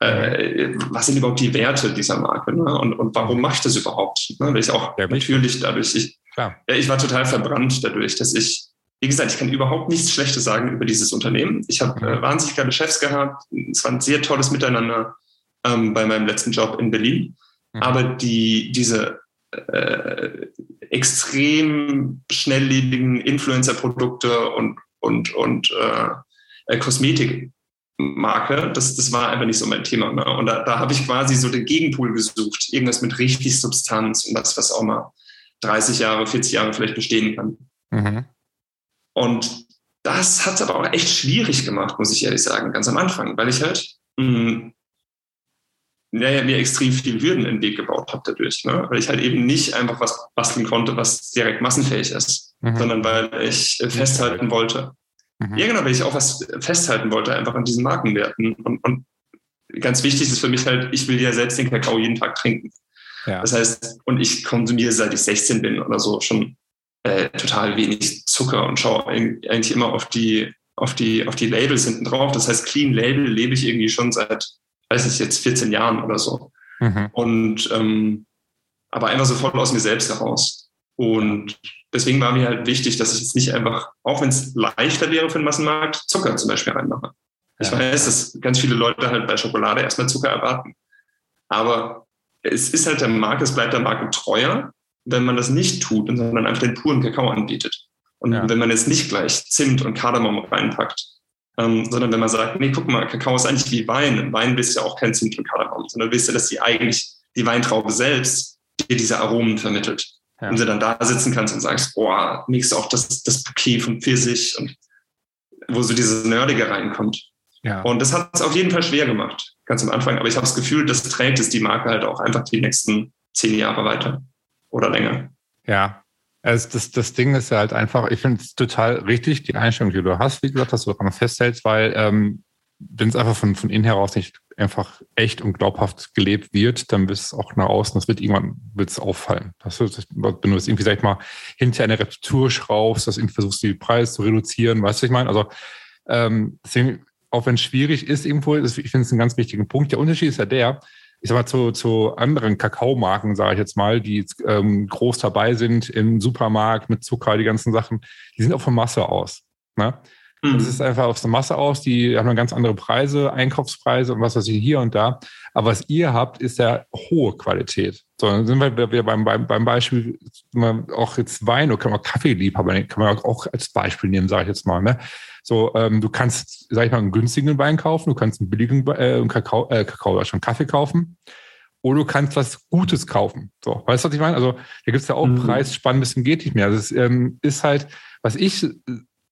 äh, was sind überhaupt die Werte dieser Marke ne? und, und warum mache ich das überhaupt? Ne? Weil ich auch ja, natürlich dadurch, ich, ja, ich war total verbrannt dadurch, dass ich, wie gesagt, ich kann überhaupt nichts Schlechtes sagen über dieses Unternehmen. Ich habe äh, wahnsinnig geile Chefs gehabt, es war ein sehr tolles Miteinander ähm, bei meinem letzten Job in Berlin. Mhm. Aber die, diese äh, extrem schnelllebigen Influencer-Produkte und, und, und äh, Kosmetik Marke, das, das war einfach nicht so mein Thema. Ne? Und da, da habe ich quasi so den Gegenpool gesucht. Irgendwas mit richtig Substanz und was, was auch mal 30 Jahre, 40 Jahre vielleicht bestehen kann. Mhm. Und das hat es aber auch echt schwierig gemacht, muss ich ehrlich sagen, ganz am Anfang, weil ich halt mh, hm, naja, mir extrem viel Hürden in den Weg gebaut habe dadurch, ne? weil ich halt eben nicht einfach was basteln konnte, was direkt massenfähig ist, mhm. sondern weil ich festhalten wollte. Mhm. Ja, genau, weil ich auch was festhalten wollte, einfach an diesen Markenwerten. Und, und ganz wichtig ist für mich halt, ich will ja selbst den Kakao jeden Tag trinken. Ja. Das heißt, und ich konsumiere seit ich 16 bin oder so schon äh, total wenig Zucker und schaue eigentlich immer auf die, auf die, auf die Labels hinten drauf. Das heißt, Clean Label lebe ich irgendwie schon seit, weiß ich jetzt, 14 Jahren oder so. Mhm. Und ähm, aber einfach so voll aus mir selbst heraus. Und deswegen war mir halt wichtig, dass ich jetzt nicht einfach, auch wenn es leichter wäre für den Massenmarkt, Zucker zum Beispiel reinmache. Ja. Ich weiß, dass ganz viele Leute halt bei Schokolade erstmal Zucker erwarten. Aber es ist halt der Markt, es bleibt der Marke treuer wenn man das nicht tut, sondern einfach den puren Kakao anbietet. Und ja. wenn man jetzt nicht gleich Zimt und Kardamom reinpackt, ähm, sondern wenn man sagt, nee, guck mal, Kakao ist eigentlich wie Wein. Im Wein willst du ja auch kein Zimt und Kardamom, sondern willst du, dass die eigentlich, die Weintraube selbst dir diese Aromen vermittelt. Ja. Und du dann da sitzen kannst und sagst, boah, mix auch das, das Bouquet von Pfirsich und wo so dieses Nerdige reinkommt. Ja. Und das hat es auf jeden Fall schwer gemacht, ganz am Anfang. Aber ich habe das Gefühl, das trägt es die Marke halt auch einfach die nächsten zehn Jahre weiter oder länger. Ja, also das, das Ding ist ja halt einfach, ich finde es total richtig, die Einstellung, die du hast, wie gesagt, dass du daran festhältst, weil ähm, wenn es einfach von, von innen heraus nicht einfach echt und glaubhaft gelebt wird, dann wird es auch nach außen, das wird irgendwann wird's auffallen. Das, das, wenn du es irgendwie, sag ich mal, hinter eine Rezeptur schraubst, dass irgendwie versuchst, die Preise zu reduzieren, weißt du, ich meine? Also ähm, deswegen, auch wenn es schwierig ist irgendwo, ich finde es einen ganz wichtigen Punkt. Der Unterschied ist ja der, ich sag mal, zu, zu anderen Kakaomarken, sage ich jetzt mal, die ähm, groß dabei sind im Supermarkt mit Zucker, die ganzen Sachen, die sind auch von Masse aus. Ne? Mhm. Das ist einfach auf der Masse aus, die haben dann ganz andere Preise, Einkaufspreise und was weiß ich hier und da. Aber was ihr habt, ist ja hohe Qualität. So, dann sind wir, wir beim, beim, beim Beispiel, auch jetzt Wein oder kann man Kaffeeliebhaber, kann man auch als Beispiel nehmen, sage ich jetzt mal. Ne? So, ähm, du kannst, sag ich mal, einen günstigen Wein kaufen, du kannst einen billigen äh, Kakao, äh, Kakao, schon Kaffee kaufen. Oder du kannst was Gutes kaufen. So, weißt du, was ich meine? Also, da gibt es ja auch mhm. Preisspannen, bis zum geht nicht mehr. Das also, ähm, ist halt, was ich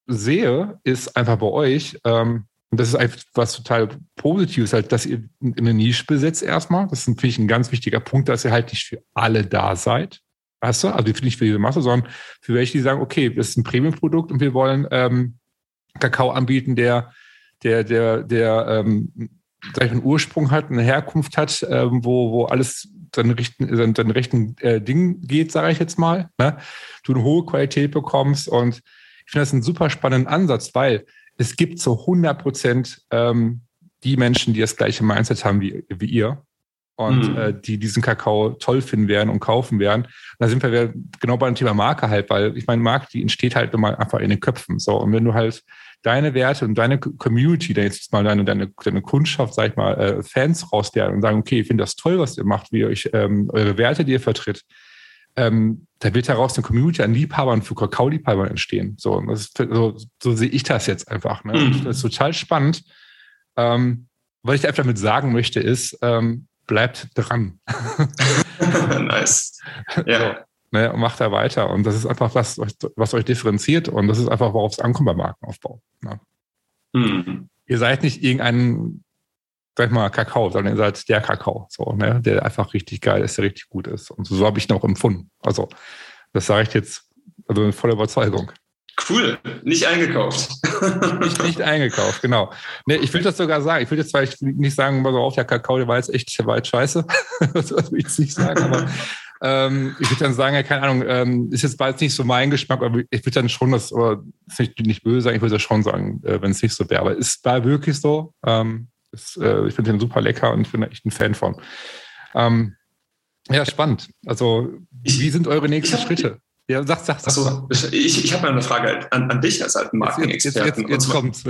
sehe, ist einfach bei euch, ähm, und das ist einfach was total Positives, halt, dass ihr eine Nische besetzt erstmal. Das ist natürlich ein ganz wichtiger Punkt, dass ihr halt nicht für alle da seid. Weißt du? Also nicht für diese Masse, sondern für welche, die sagen, okay, das ist ein Premium-Produkt und wir wollen ähm, Kakao anbieten, der, der, der, der, ähm, sag ich, einen Ursprung hat, eine Herkunft hat, ähm, wo, wo alles seinen rechten, seinen, seinen rechten äh, Ding geht, sage ich jetzt mal. Ne? Du eine hohe Qualität bekommst und ich finde das einen super spannenden Ansatz, weil es gibt zu 100 Prozent ähm, die Menschen, die das gleiche Mindset haben wie, wie ihr und mhm. äh, die diesen Kakao toll finden werden und kaufen werden. Und da sind wir genau beim Thema Marke halt, weil ich meine, Marke, die entsteht halt immer einfach in den Köpfen. So, und wenn du halt deine Werte und deine Community, jetzt mal deine, deine, deine Kundschaft, sag ich mal, äh, Fans rauslernen und sagen, okay, ich finde das toll, was ihr macht, wie ihr euch ähm, eure Werte, die ihr vertritt, ähm, da wird daraus eine Community an Liebhabern für Kakao-Liebhaber entstehen. So, ist, so, so, sehe ich das jetzt einfach. Ne? Mhm. Das ist total spannend. Ähm, was ich einfach damit sagen möchte, ist, ähm, bleibt dran. nice. Ja. So, ne, macht da weiter. Und das ist einfach was, was euch differenziert. Und das ist einfach, worauf es ankommt beim Markenaufbau. Ne? Mhm. Ihr seid nicht irgendein, sag ich mal, Kakao, sondern ihr seid der Kakao, so, ne, der einfach richtig geil ist, der richtig gut ist. Und so, so habe ich ihn auch empfunden. Also, das sage ich jetzt also in voller Überzeugung. Cool, nicht eingekauft. nicht, nicht eingekauft, genau. Nee, ich will das sogar sagen. Ich will jetzt zwar nicht sagen, so auf der Kakao, der war jetzt echt, der war jetzt scheiße. das will ich jetzt nicht sagen, aber ähm, ich würde dann sagen, ja, keine Ahnung, ähm, ist jetzt bald nicht so mein Geschmack, aber ich würde dann schon das, oder ist nicht, nicht böse sagen, ich würde das schon sagen, äh, wenn es nicht so wäre. Aber ist da wirklich so. Ähm, ist, äh, ich finde den super lecker und ich bin echt ein Fan von. Ähm, ja, spannend. Also, wie sind eure nächsten Schritte? Ja, sag, sag, sag. Achso, ich, ich habe mal eine Frage an, an dich als alten Markenexperten. Jetzt, jetzt, jetzt, jetzt kommt's.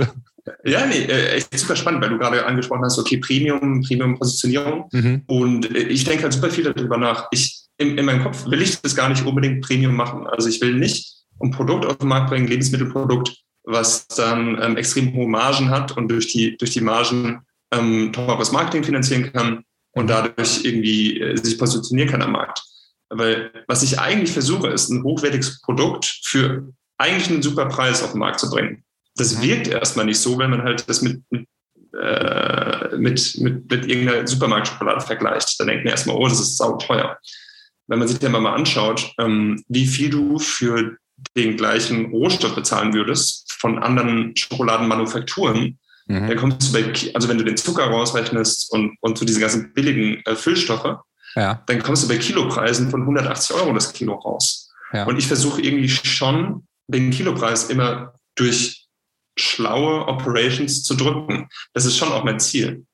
Ja, nee, äh, echt super spannend, weil du gerade angesprochen hast, okay, Premium, Premium-Positionierung. Mhm. Und äh, ich denke halt super viel darüber nach. Ich, in, in meinem Kopf will ich das gar nicht unbedingt Premium machen. Also ich will nicht ein Produkt auf den Markt bringen, Lebensmittelprodukt, was dann ähm, extrem hohe Margen hat und durch die, durch die Margen ähm, teures Marketing finanzieren kann und dadurch irgendwie äh, sich positionieren kann am Markt. Weil was ich eigentlich versuche, ist ein hochwertiges Produkt für eigentlich einen super Preis auf den Markt zu bringen. Das mhm. wirkt erstmal nicht so, wenn man halt das mit, mit äh, mit, mit, mit irgendeiner Supermarktschokolade vergleicht, dann denkt man erstmal, oh, das ist sauteuer. Wenn man sich den mal anschaut, ähm, wie viel du für den gleichen Rohstoff bezahlen würdest von anderen Schokoladenmanufakturen, mhm. dann kommst du bei, also wenn du den Zucker rausrechnest und, und so diese ganzen billigen äh, Füllstoffe, ja. dann kommst du bei Kilopreisen von 180 Euro das Kilo raus. Ja. Und ich versuche irgendwie schon den Kilopreis immer durch schlaue Operations zu drücken. Das ist schon auch mein Ziel.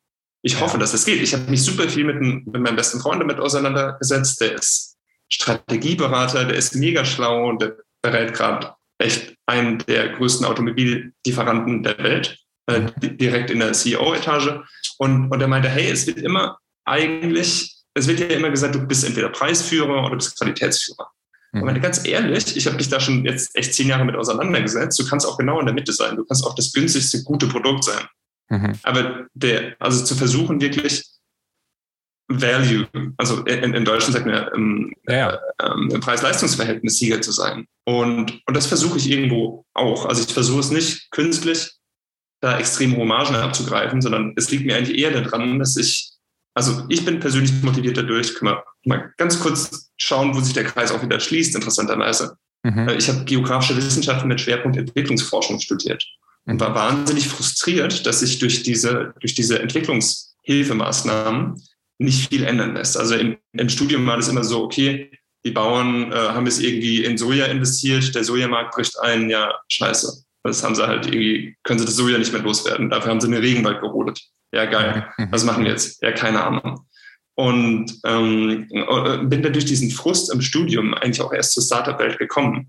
Ich ja. hoffe, dass es das geht. Ich habe mich super viel mit, mit meinem besten Freund damit auseinandergesetzt. Der ist Strategieberater, der ist mega schlau und der berät gerade echt einen der größten Automobillieferanten der Welt, äh, direkt in der CEO-Etage. Und, und er meinte, hey, es wird immer eigentlich, es wird ja immer gesagt, du bist entweder Preisführer oder du bist Qualitätsführer. Mhm. Aber ganz ehrlich, ich habe mich da schon jetzt echt zehn Jahre mit auseinandergesetzt. Du kannst auch genau in der Mitte sein. Du kannst auch das günstigste, gute Produkt sein. Mhm. Aber der, also zu versuchen, wirklich Value, also in, in Deutschland sagt man ähm, ja. ähm, im Preis-Leistungs-Verhältnis Sieger zu sein. Und, und das versuche ich irgendwo auch. Also ich versuche es nicht künstlich, da extrem hohe Margen abzugreifen, sondern es liegt mir eigentlich eher daran, dass ich, also ich bin persönlich motiviert dadurch, können wir mal ganz kurz schauen, wo sich der Kreis auch wieder schließt, interessanterweise. Mhm. Äh, ich habe geografische Wissenschaften mit Schwerpunkt Entwicklungsforschung studiert und mhm. war wahnsinnig frustriert, dass sich durch diese, durch diese Entwicklungshilfemaßnahmen nicht viel ändern lässt. Also im, im Studium war das immer so, okay, die Bauern äh, haben es irgendwie in Soja investiert, der Sojamarkt bricht ein, ja, scheiße. Das haben sie halt irgendwie, können sie das Soja nicht mehr loswerden. Dafür haben sie einen Regenwald gerodet. Ja, geil. Mhm. Was machen wir jetzt? Ja, keine Ahnung. Und ähm, äh, bin dann durch diesen Frust im Studium eigentlich auch erst zur Startup-Welt gekommen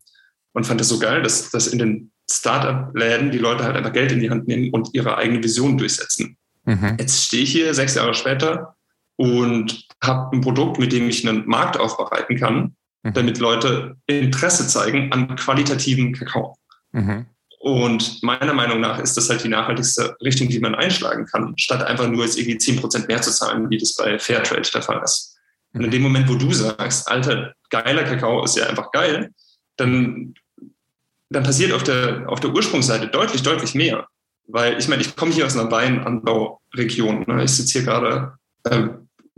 und fand es so geil, dass, dass in den Startup-Läden die Leute halt einfach Geld in die Hand nehmen und ihre eigene Vision durchsetzen. Mhm. Jetzt stehe ich hier sechs Jahre später und habe ein Produkt, mit dem ich einen Markt aufbereiten kann, mhm. damit Leute Interesse zeigen an qualitativen Kakao. Mhm. Und meiner Meinung nach ist das halt die nachhaltigste Richtung, die man einschlagen kann, statt einfach nur jetzt irgendwie 10% mehr zu zahlen, wie das bei Fairtrade der Fall ist. Und in mhm. dem Moment, wo du sagst, alter, geiler Kakao ist ja einfach geil, dann, dann passiert auf der, auf der Ursprungsseite deutlich, deutlich mehr. Weil ich meine, ich komme hier aus einer Weinanbauregion. Ne? Ich sitze hier gerade äh,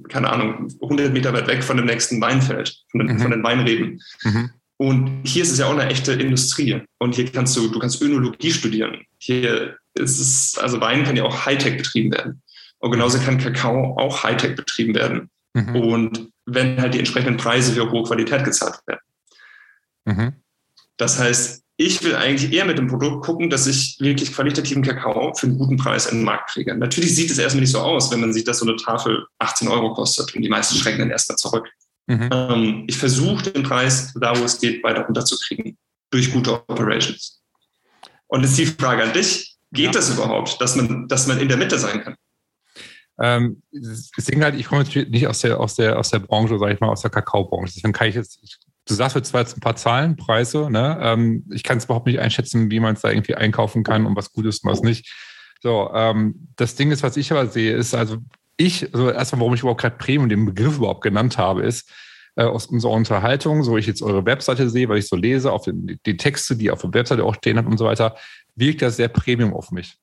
keine Ahnung, 100 Meter weit weg von dem nächsten Weinfeld, von den, mhm. von den Weinreben. Mhm. Und hier ist es ja auch eine echte Industrie. Und hier kannst du, du kannst Önologie studieren. Hier ist es, also Wein kann ja auch Hightech betrieben werden. Und genauso kann Kakao auch Hightech betrieben werden. Mhm. Und wenn halt die entsprechenden Preise für hohe Qualität gezahlt werden. Mhm. Das heißt, ich will eigentlich eher mit dem Produkt gucken, dass ich wirklich qualitativen Kakao für einen guten Preis in den Markt kriege. Natürlich sieht es erstmal nicht so aus, wenn man sieht, dass so eine Tafel 18 Euro kostet und die meisten schrecken dann erstmal zurück. Mhm. Ähm, ich versuche den Preis, da wo es geht, weiter runterzukriegen durch gute Operations. Und jetzt die Frage an dich, geht ja. das überhaupt, dass man, dass man in der Mitte sein kann? Ähm, deswegen halt, ich komme natürlich nicht aus der, aus der, aus der Branche, sage ich mal, aus der Kakaobranche. Deswegen kann ich jetzt, ich Du sagst jetzt zwar jetzt ein paar Zahlen, Preise, ne? Ähm, ich kann es überhaupt nicht einschätzen, wie man es da irgendwie einkaufen kann und was gut ist und was nicht. So, ähm, das Ding ist, was ich aber sehe, ist also ich, also erstmal, warum ich überhaupt gerade Premium den Begriff überhaupt genannt habe, ist äh, aus unserer Unterhaltung, so ich jetzt eure Webseite sehe, weil ich so lese, auf den, die Texte, die auf der Webseite auch stehen hat und so weiter, wirkt das sehr Premium auf mich.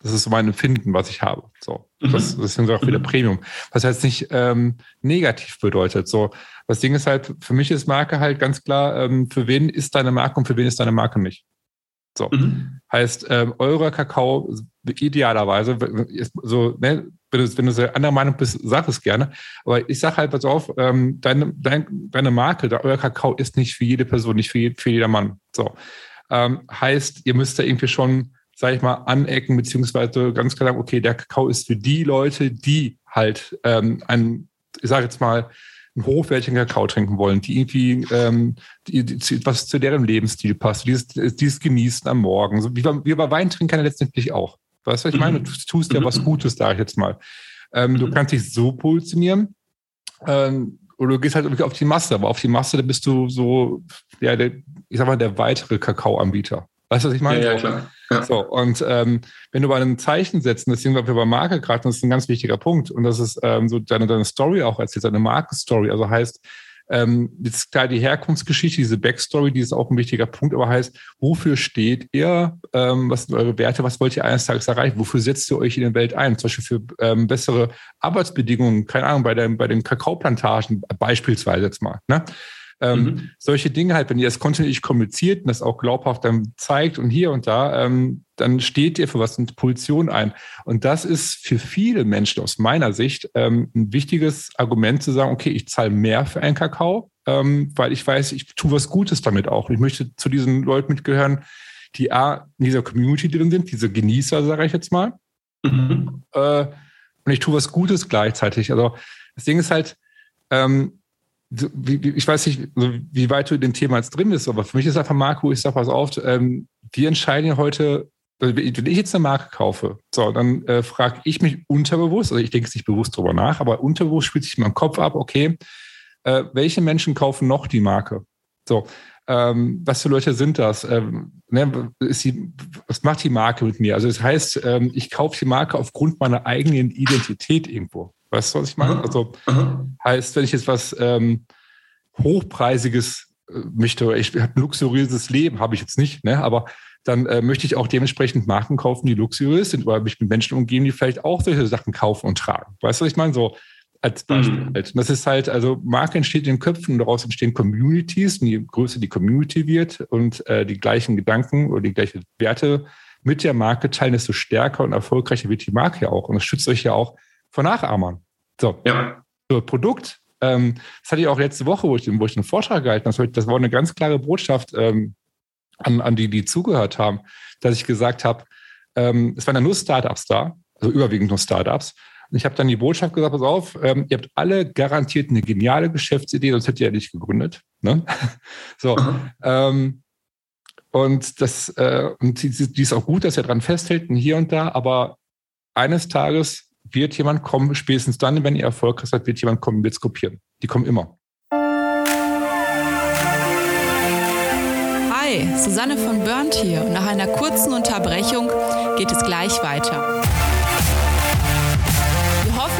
Das ist so mein Empfinden, was ich habe. So, mhm. das, deswegen auch wieder mhm. Premium. Was heißt nicht ähm, negativ bedeutet. So, das Ding ist halt, für mich ist Marke halt ganz klar, ähm, für wen ist deine Marke und für wen ist deine Marke nicht. So. Mhm. Heißt, ähm, eurer Kakao idealerweise, so, ne, wenn du, wenn du so anderer Meinung bist, sag es gerne. Aber ich sage halt, pass auf, ähm, deine, dein, deine Marke, euer Kakao ist nicht für jede Person, nicht für, für jeder Mann. So. Ähm, heißt, ihr müsst da irgendwie schon sage ich mal, anecken, beziehungsweise ganz klar sagen, okay, der Kakao ist für die Leute, die halt ähm, einen, ich sage jetzt mal, einen hochwertigen Kakao trinken wollen, die irgendwie ähm, die, die, was zu deren Lebensstil passt, die es, die es genießen am Morgen, so wie, wie bei Weintrinkern letztendlich auch. Weißt du, was ich meine? Du tust ja was Gutes, sage ich jetzt mal. Ähm, du kannst dich so positionieren, ähm, oder du gehst halt auf die Masse, aber auf die Masse, da bist du so, ja, der, ich sag mal, der weitere Kakaoanbieter. Weißt du, was ich meine? Ja, ja klar. Ja. So, und ähm, wenn du bei einem Zeichen setzen, deswegen glaube ich bei Marke gerade, das ist ein ganz wichtiger Punkt. Und das ist ähm, so deine, deine Story auch erzählt, deine Markenstory. Also heißt, Ähm, jetzt klar, die Herkunftsgeschichte, diese Backstory, die ist auch ein wichtiger Punkt, aber heißt, wofür steht ihr? Ähm, was sind eure Werte? Was wollt ihr eines Tages erreichen? Wofür setzt ihr euch in der Welt ein? Zum Beispiel für ähm, bessere Arbeitsbedingungen, keine Ahnung, bei, der, bei den Kakaoplantagen beispielsweise jetzt mal. Ne? Ähm, mhm. Solche Dinge halt, wenn ihr das kontinuierlich kommuniziert und das auch glaubhaft dann zeigt und hier und da, ähm, dann steht ihr für was eine Position ein. Und das ist für viele Menschen aus meiner Sicht ähm, ein wichtiges Argument zu sagen, okay, ich zahle mehr für einen Kakao, ähm, weil ich weiß, ich tue was Gutes damit auch. Ich möchte zu diesen Leuten mitgehören, die A, in dieser Community drin sind, diese Genießer, sage ich jetzt mal. Mhm. Äh, und ich tue was Gutes gleichzeitig. Also das Ding ist halt, ähm, ich weiß nicht, wie weit du in dem Thema jetzt drin bist, aber für mich ist einfach Marco, ich sag pass auf, ähm, wir entscheiden ja heute, also wenn ich jetzt eine Marke kaufe, so, dann äh, frage ich mich unterbewusst, also ich denke es nicht bewusst drüber nach, aber unterbewusst spielt sich in meinem Kopf ab, okay, äh, welche Menschen kaufen noch die Marke? So, ähm, was für Leute sind das? Ähm, ne, die, was macht die Marke mit mir? Also das heißt, ähm, ich kaufe die Marke aufgrund meiner eigenen Identität irgendwo. Weißt du, was ich meine? Also heißt, wenn ich jetzt was ähm, Hochpreisiges äh, möchte, ich habe ein luxuriöses Leben, habe ich jetzt nicht, ne? aber dann äh, möchte ich auch dementsprechend Marken kaufen, die luxuriös sind, oder mich mit Menschen umgeben, die vielleicht auch solche Sachen kaufen und tragen. Weißt du, was ich meine? So als Beispiel. Mhm. Halt. Das ist halt, also Marke entsteht in den Köpfen und daraus entstehen Communities. Und je größer die Community wird und äh, die gleichen Gedanken oder die gleichen Werte mit der Marke teilen, desto stärker und erfolgreicher wird die Marke ja auch. Und das schützt euch ja auch vor Nachahmern. So, ja. so Produkt. Ähm, das hatte ich auch letzte Woche, wo ich, wo ich einen Vortrag gehalten habe. Das war eine ganz klare Botschaft ähm, an, an die, die zugehört haben, dass ich gesagt habe, ähm, es waren ja nur Startups da, also überwiegend nur Startups. Und ich habe dann die Botschaft gesagt, pass auf, ähm, ihr habt alle garantiert eine geniale Geschäftsidee, sonst hättet ihr ja nicht gegründet. Ne? so. Ähm, und das, äh, und die, die ist auch gut, dass ihr dran festhält, hier und da, aber eines Tages wird jemand kommen, spätestens dann, wenn ihr erfolgreich seid, wird jemand kommen, wird es kopieren. Die kommen immer. Hi, Susanne von Burnt hier und nach einer kurzen Unterbrechung geht es gleich weiter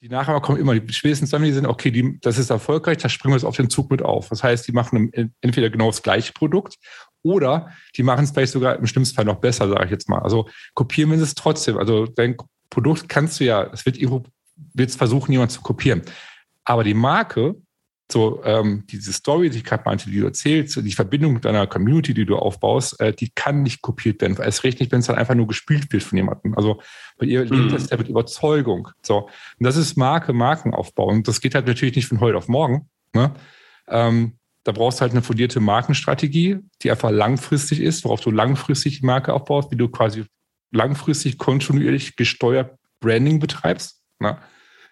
Die Nachahmer kommen immer, die spätestens dann, die sind, okay, die, das ist erfolgreich, da springen wir jetzt auf den Zug mit auf. Das heißt, die machen entweder genau das gleiche Produkt oder die machen es vielleicht sogar im schlimmsten Fall noch besser, sage ich jetzt mal. Also kopieren wir es trotzdem. Also dein Produkt kannst du ja, es wird irgendwo, wird es versuchen, jemand zu kopieren. Aber die Marke so ähm, diese Story, die ich gerade meinte, die du erzählst, die Verbindung mit deiner Community, die du aufbaust, äh, die kann nicht kopiert werden. Erst recht nicht, wenn es dann einfach nur gespielt wird von jemandem. Also bei ihr mhm. lebt das ja mit Überzeugung. So. Und das ist Marke, Markenaufbau. Und das geht halt natürlich nicht von heute auf morgen. Ne? Ähm, da brauchst du halt eine fundierte Markenstrategie, die einfach langfristig ist, worauf du langfristig die Marke aufbaust, wie du quasi langfristig kontinuierlich gesteuert Branding betreibst. Ne?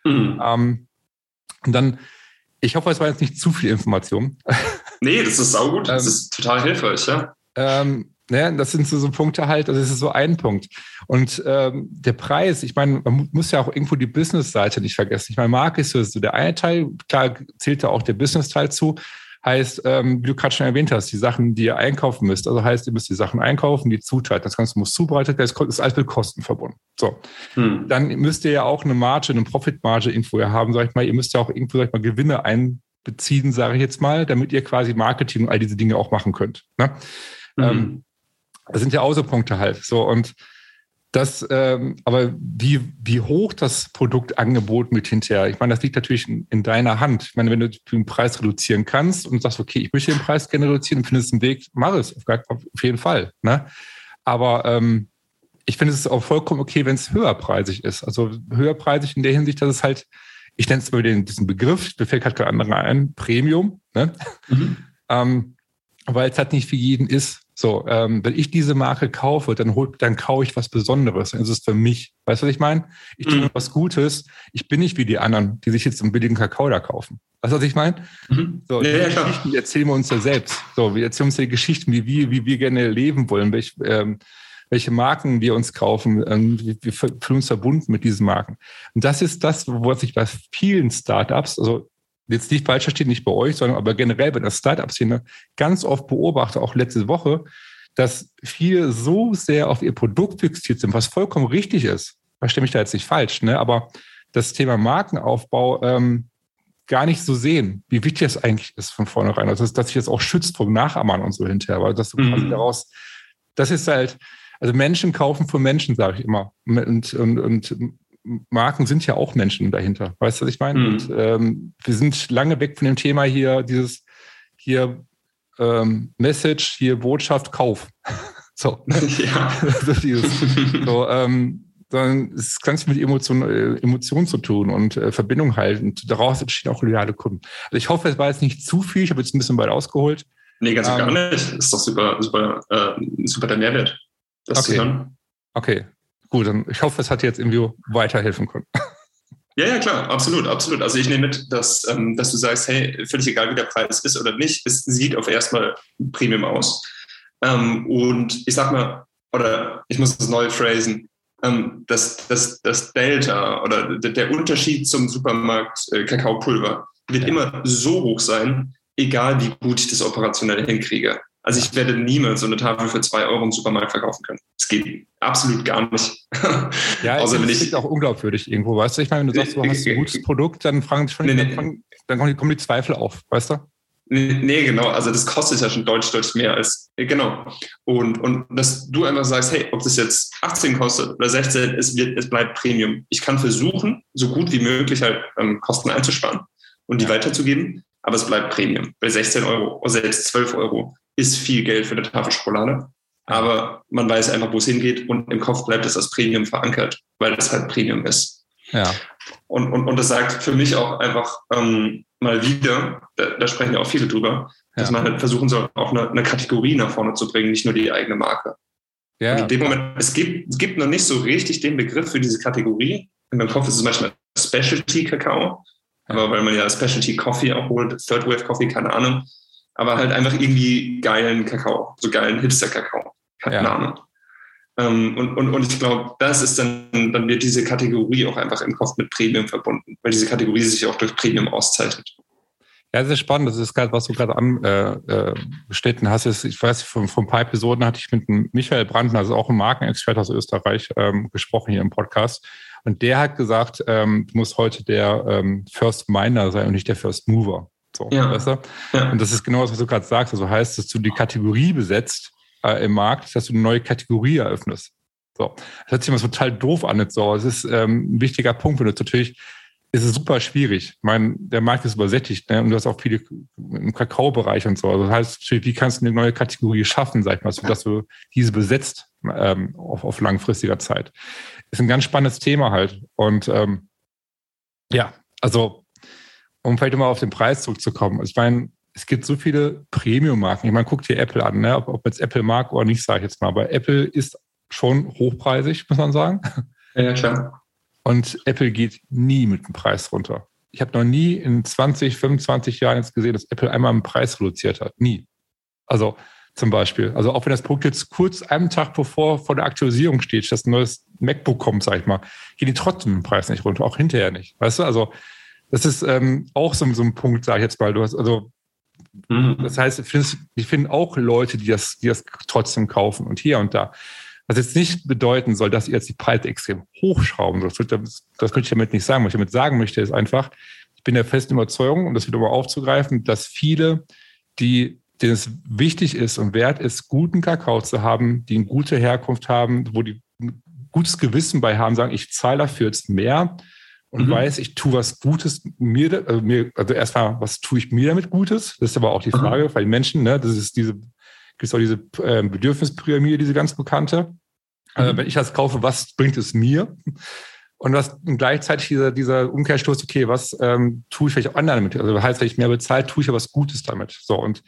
Mhm. Ähm, und dann ich hoffe, es war jetzt nicht zu viel Information. Nee, das ist saugut. Das ähm, ist total hilfreich, ja. Ähm, ne, das sind so, so Punkte halt, also das ist so ein Punkt. Und ähm, der Preis, ich meine, man muss ja auch irgendwo die Business-Seite nicht vergessen. Ich meine, Marke ist so der eine Teil, klar zählt da auch der Business-Teil zu. heißt, ähm, wie du gerade schon erwähnt hast, die Sachen, die ihr einkaufen müsst. Also heißt, ihr müsst die Sachen einkaufen, die Zutaten, das Ganze muss zubereitet werden, das ist alles mit Kosten verbunden. So. Hm. Dann müsst ihr ja auch eine Marge, eine Profitmarge irgendwo haben, sag ich mal. Ihr müsst ja auch irgendwo, sag ich mal, Gewinne einbeziehen, sage ich jetzt mal, damit ihr quasi Marketing und all diese Dinge auch machen könnt. Ne? Mhm. Ähm, das sind ja Außerpunkte halt. So und das, ähm, aber wie, wie hoch das Produktangebot mit hinterher, ich meine, das liegt natürlich in, in, deiner Hand. Ich meine, wenn du den Preis reduzieren kannst und sagst, okay, ich möchte den Preis gerne reduzieren und findest einen Weg, mach es, auf, auf jeden Fall. Ne? Aber ähm, ich finde es auch vollkommen okay, wenn es höherpreisig ist. Also höherpreisig in der Hinsicht, dass es halt, ich nenne es mal den, diesen Begriff, mir fällt gerade kein anderer ein, Premium, ne? Mhm. ähm, weil es halt nicht für jeden ist. So, ähm, wenn ich diese Marke kaufe, dann hol, dann kaufe ich was Besonderes. Dann ist es für mich. Weißt du, was ich meine? Ich tue mhm. was Gutes. Ich bin nicht wie die anderen, die sich jetzt einen billigen Kakao da kaufen. Weißt du, was ich meine? Mhm. So, ja, die ja, Geschichten erzählen wir uns ja selbst. So, wir erzählen uns ja die Geschichten, wie wir, wie wir gerne leben wollen, welch, ähm, welche Marken wir uns kaufen. Ähm, wir fühlen uns verbunden mit diesen Marken. Und das ist das, was ich bei vielen Startups, also jetzt nicht falsch verstehen, nicht bei euch, sondern aber generell bei der Startup-Szene ganz oft beobachte, auch letzte Woche, dass viele so sehr auf ihr Produkt fixiert sind, was vollkommen richtig ist. Verstehe mich da jetzt nicht falsch, ne? aber das Thema Markenaufbau ähm, gar nicht so sehen, wie wichtig das eigentlich ist von vornherein. Also, dass sich das auch schützt vom Nachahmern und so hinterher, weil das mhm. quasi daraus, das ist halt, also Menschen kaufen von Menschen, sage ich immer. Und, und, und Marken sind ja auch Menschen dahinter. Weißt du, was ich meine? Mhm. Und ähm, wir sind lange weg von dem Thema hier, dieses hier ähm, Message, hier Botschaft, Kauf. so. Ja. so, dieses, so ähm, es ist ganz viel mit Emotionen äh, Emotion zu tun und äh, Verbindung halten. Und daraus entstehen auch loyale Kunden. Also ich hoffe, es war jetzt nicht zu viel. Ich habe jetzt ein bisschen weit ausgeholt. Nee, ganz ähm, gar nicht. Ist doch super, super, äh, super der Mehrwert, das okay. zu hören. Okay, Gut, dann ich hoffe, es hat jetzt irgendwie weiterhelfen können. Ja, ja, klar, absolut, absolut. Also ich nehme mit, dass, ähm, dass du sagst, hey, völlig egal, wie der Preis ist oder nicht, es sieht auf erstmal Premium aus. Ähm, und ich sag mal, oder ich muss es neu phrasen, ähm, das, das, das Delta oder der Unterschied zum Supermarkt äh, Kakaopulver wird ja. immer so hoch sein, egal wie gut ich das operationell hinkriege. Also ich werde niemals so eine Tafel für zwei Euro im Supermarkt verkaufen können. Das geht absolut gar nicht. Ja, Außer das ist auch unglaubwürdig irgendwo, weißt du? Ich meine, wenn du sagst, du hast ein gutes Produkt, dann fragen schon, nee, nee. Dann, dann kommen die Zweifel auf, weißt du? Nee, genau. Also das kostet ja schon deutlich, deutlich mehr als, genau. Und, und dass du einfach sagst, hey, ob das jetzt 18 kostet oder 16, es, wird, es bleibt Premium. Ich kann versuchen, so gut wie möglich halt ähm, Kosten einzusparen und die ja. weiterzugeben, aber es bleibt Premium. Bei 16 Euro oder selbst 12 Euro ist viel Geld für eine Tafel Schokolade. Aber man weiß einfach, wo es hingeht und im Kopf bleibt es als Premium verankert, weil es halt Premium ist. Ja. Und, und, und das sagt für mich auch einfach ähm, mal wieder, da, da, sprechen ja auch viele drüber, ja. dass man halt versuchen soll, auch eine, eine, Kategorie nach vorne zu bringen, nicht nur die eigene Marke. Ja. Und in dem Moment, es gibt, es gibt noch nicht so richtig den Begriff für diese Kategorie. In meinem Kopf ist es manchmal Specialty Kakao, aber weil man ja Specialty Coffee auch holt, Third Wave Coffee, keine Ahnung aber halt einfach irgendwie geilen Kakao, so geilen Hipster-Kakao. Keine ja. Ahnung. Ähm, und, und, und ich glaube, das ist dann, dann wird diese Kategorie auch einfach im Kopf mit Premium verbunden, weil diese Kategorie sich auch durch Premium auszeichnet. Ja, das ist spannend. Das ist gerade, was du gerade angeschnitten äh, äh, hast. Ist, ich weiß, von ein paar Episoden hatte ich mit Michael Brandner, also auch ein Markenexperte aus Österreich, ähm, gesprochen hier im Podcast. Und der hat gesagt, ähm, du musst heute der ähm, First Miner sein und nicht der First Mover. So, ja. weißt du? ja. Und das ist genau das, was du gerade sagst. Also heißt, dass du die Kategorie besetzt äh, im Markt, dass du eine neue Kategorie eröffnest. So. Das hört sich immer total doof an. Jetzt so. Es ist ähm, ein wichtiger Punkt, wenn du natürlich ist es super schwierig. Ich meine, der Markt ist übersättigt ne? und du hast auch viele im Kakaobereich und so. Also das heißt, wie kannst du eine neue Kategorie schaffen, sag ich mal, dass du diese besetzt ähm, auf, auf langfristiger Zeit. Ist ein ganz spannendes Thema halt. Und ähm, ja, also um vielleicht mal auf den Preis zurückzukommen. Ich meine, es gibt so viele Premium-Marken. Ich meine, guck dir Apple an, ne? ob, ob jetzt Apple mag oder nicht, sage ich jetzt mal. Aber Apple ist schon hochpreisig, muss man sagen. Ja, klar. Und Apple geht nie mit dem Preis runter. Ich habe noch nie in 20, 25 Jahren jetzt gesehen, dass Apple einmal einen Preis reduziert hat. Nie. Also zum Beispiel. Also auch wenn das Produkt jetzt kurz einen Tag bevor vor der Aktualisierung steht, dass ein neues MacBook kommt, sag ich mal, geht die trotzdem den Preis nicht runter, auch hinterher nicht. Weißt du, also das ist ähm, auch so, so ein Punkt, sage ich jetzt mal. Du hast, also Mhm. Das heißt, ich finde auch Leute, die das, die das trotzdem kaufen und hier und da. Was jetzt nicht bedeuten soll, dass ihr jetzt die Preise extrem hochschrauben soll. Das, das möchte ich damit nicht sagen. Was ich damit sagen möchte, ist einfach, ich bin der festen Überzeugung, um das wieder mal aufzugreifen, dass viele, die, denen es wichtig ist und wert ist, guten Kakao zu haben, die eine gute Herkunft haben, wo die ein gutes Gewissen bei haben, sagen, ich zahle dafür jetzt mehr und mhm. weiß, ich tue was Gutes mir, also, mir, also erstmal, was tue ich mir damit Gutes? Das ist aber auch die Frage, mhm. weil die Menschen, ne, das ist diese gibt es auch diese äh, Bedürfnispyramide, diese ganz bekannte. Äh, mhm. Äh, wenn ich das kaufe, was bringt es mir? Und, was, und gleichzeitig dieser, dieser Umkehrstoß, okay, was ähm, tue ich vielleicht auch anderen damit? Also heißt, wenn ich mehr bezahlt, tue ich ja was Gutes damit. So, und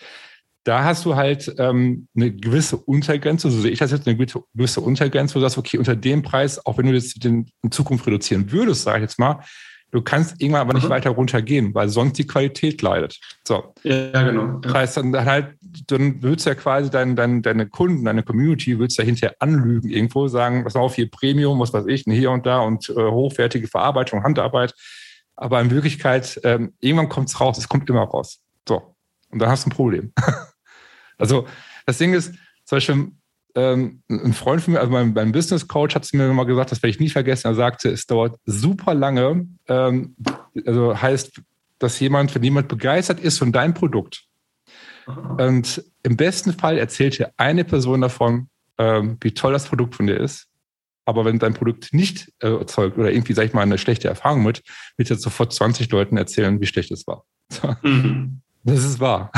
da hast du halt ähm, eine gewisse Untergrenze, so sehe ich das jetzt, eine gewisse Untergrenze, wo du sagst, okay, unter dem Preis, auch wenn du das in Zukunft reduzieren würdest, sage ich jetzt mal, Du kannst irgendwann aber nicht mhm. weiter runtergehen, weil sonst die Qualität leidet. So. Ja, genau. Das heißt, dann halt, dann würdest du ja quasi dein, dein, deine Kunden, deine Community, würdest du ja hinterher anlügen irgendwo, sagen, was auf hier Premium, was weiß ich, hier und da und äh, hochwertige Verarbeitung, Handarbeit. Aber in Wirklichkeit, ähm, irgendwann kommt es raus, es kommt immer raus. So. Und dann hast du ein Problem. also, das Ding ist, zum Beispiel, ähm, ein Freund von mir, also mein, mein Business Coach hat es mir mal gesagt, das werde ich nie vergessen. Er sagte, es dauert super lange. Ähm, also heißt, dass jemand, wenn jemand begeistert ist von deinem Produkt und im besten Fall erzählt dir eine Person davon, ähm, wie toll das Produkt von dir ist. Aber wenn dein Produkt nicht äh, erzeugt oder irgendwie, sag ich mal, eine schlechte Erfahrung mit, wird jetzt sofort 20 Leuten erzählen, wie schlecht es war. Mhm. Das ist wahr.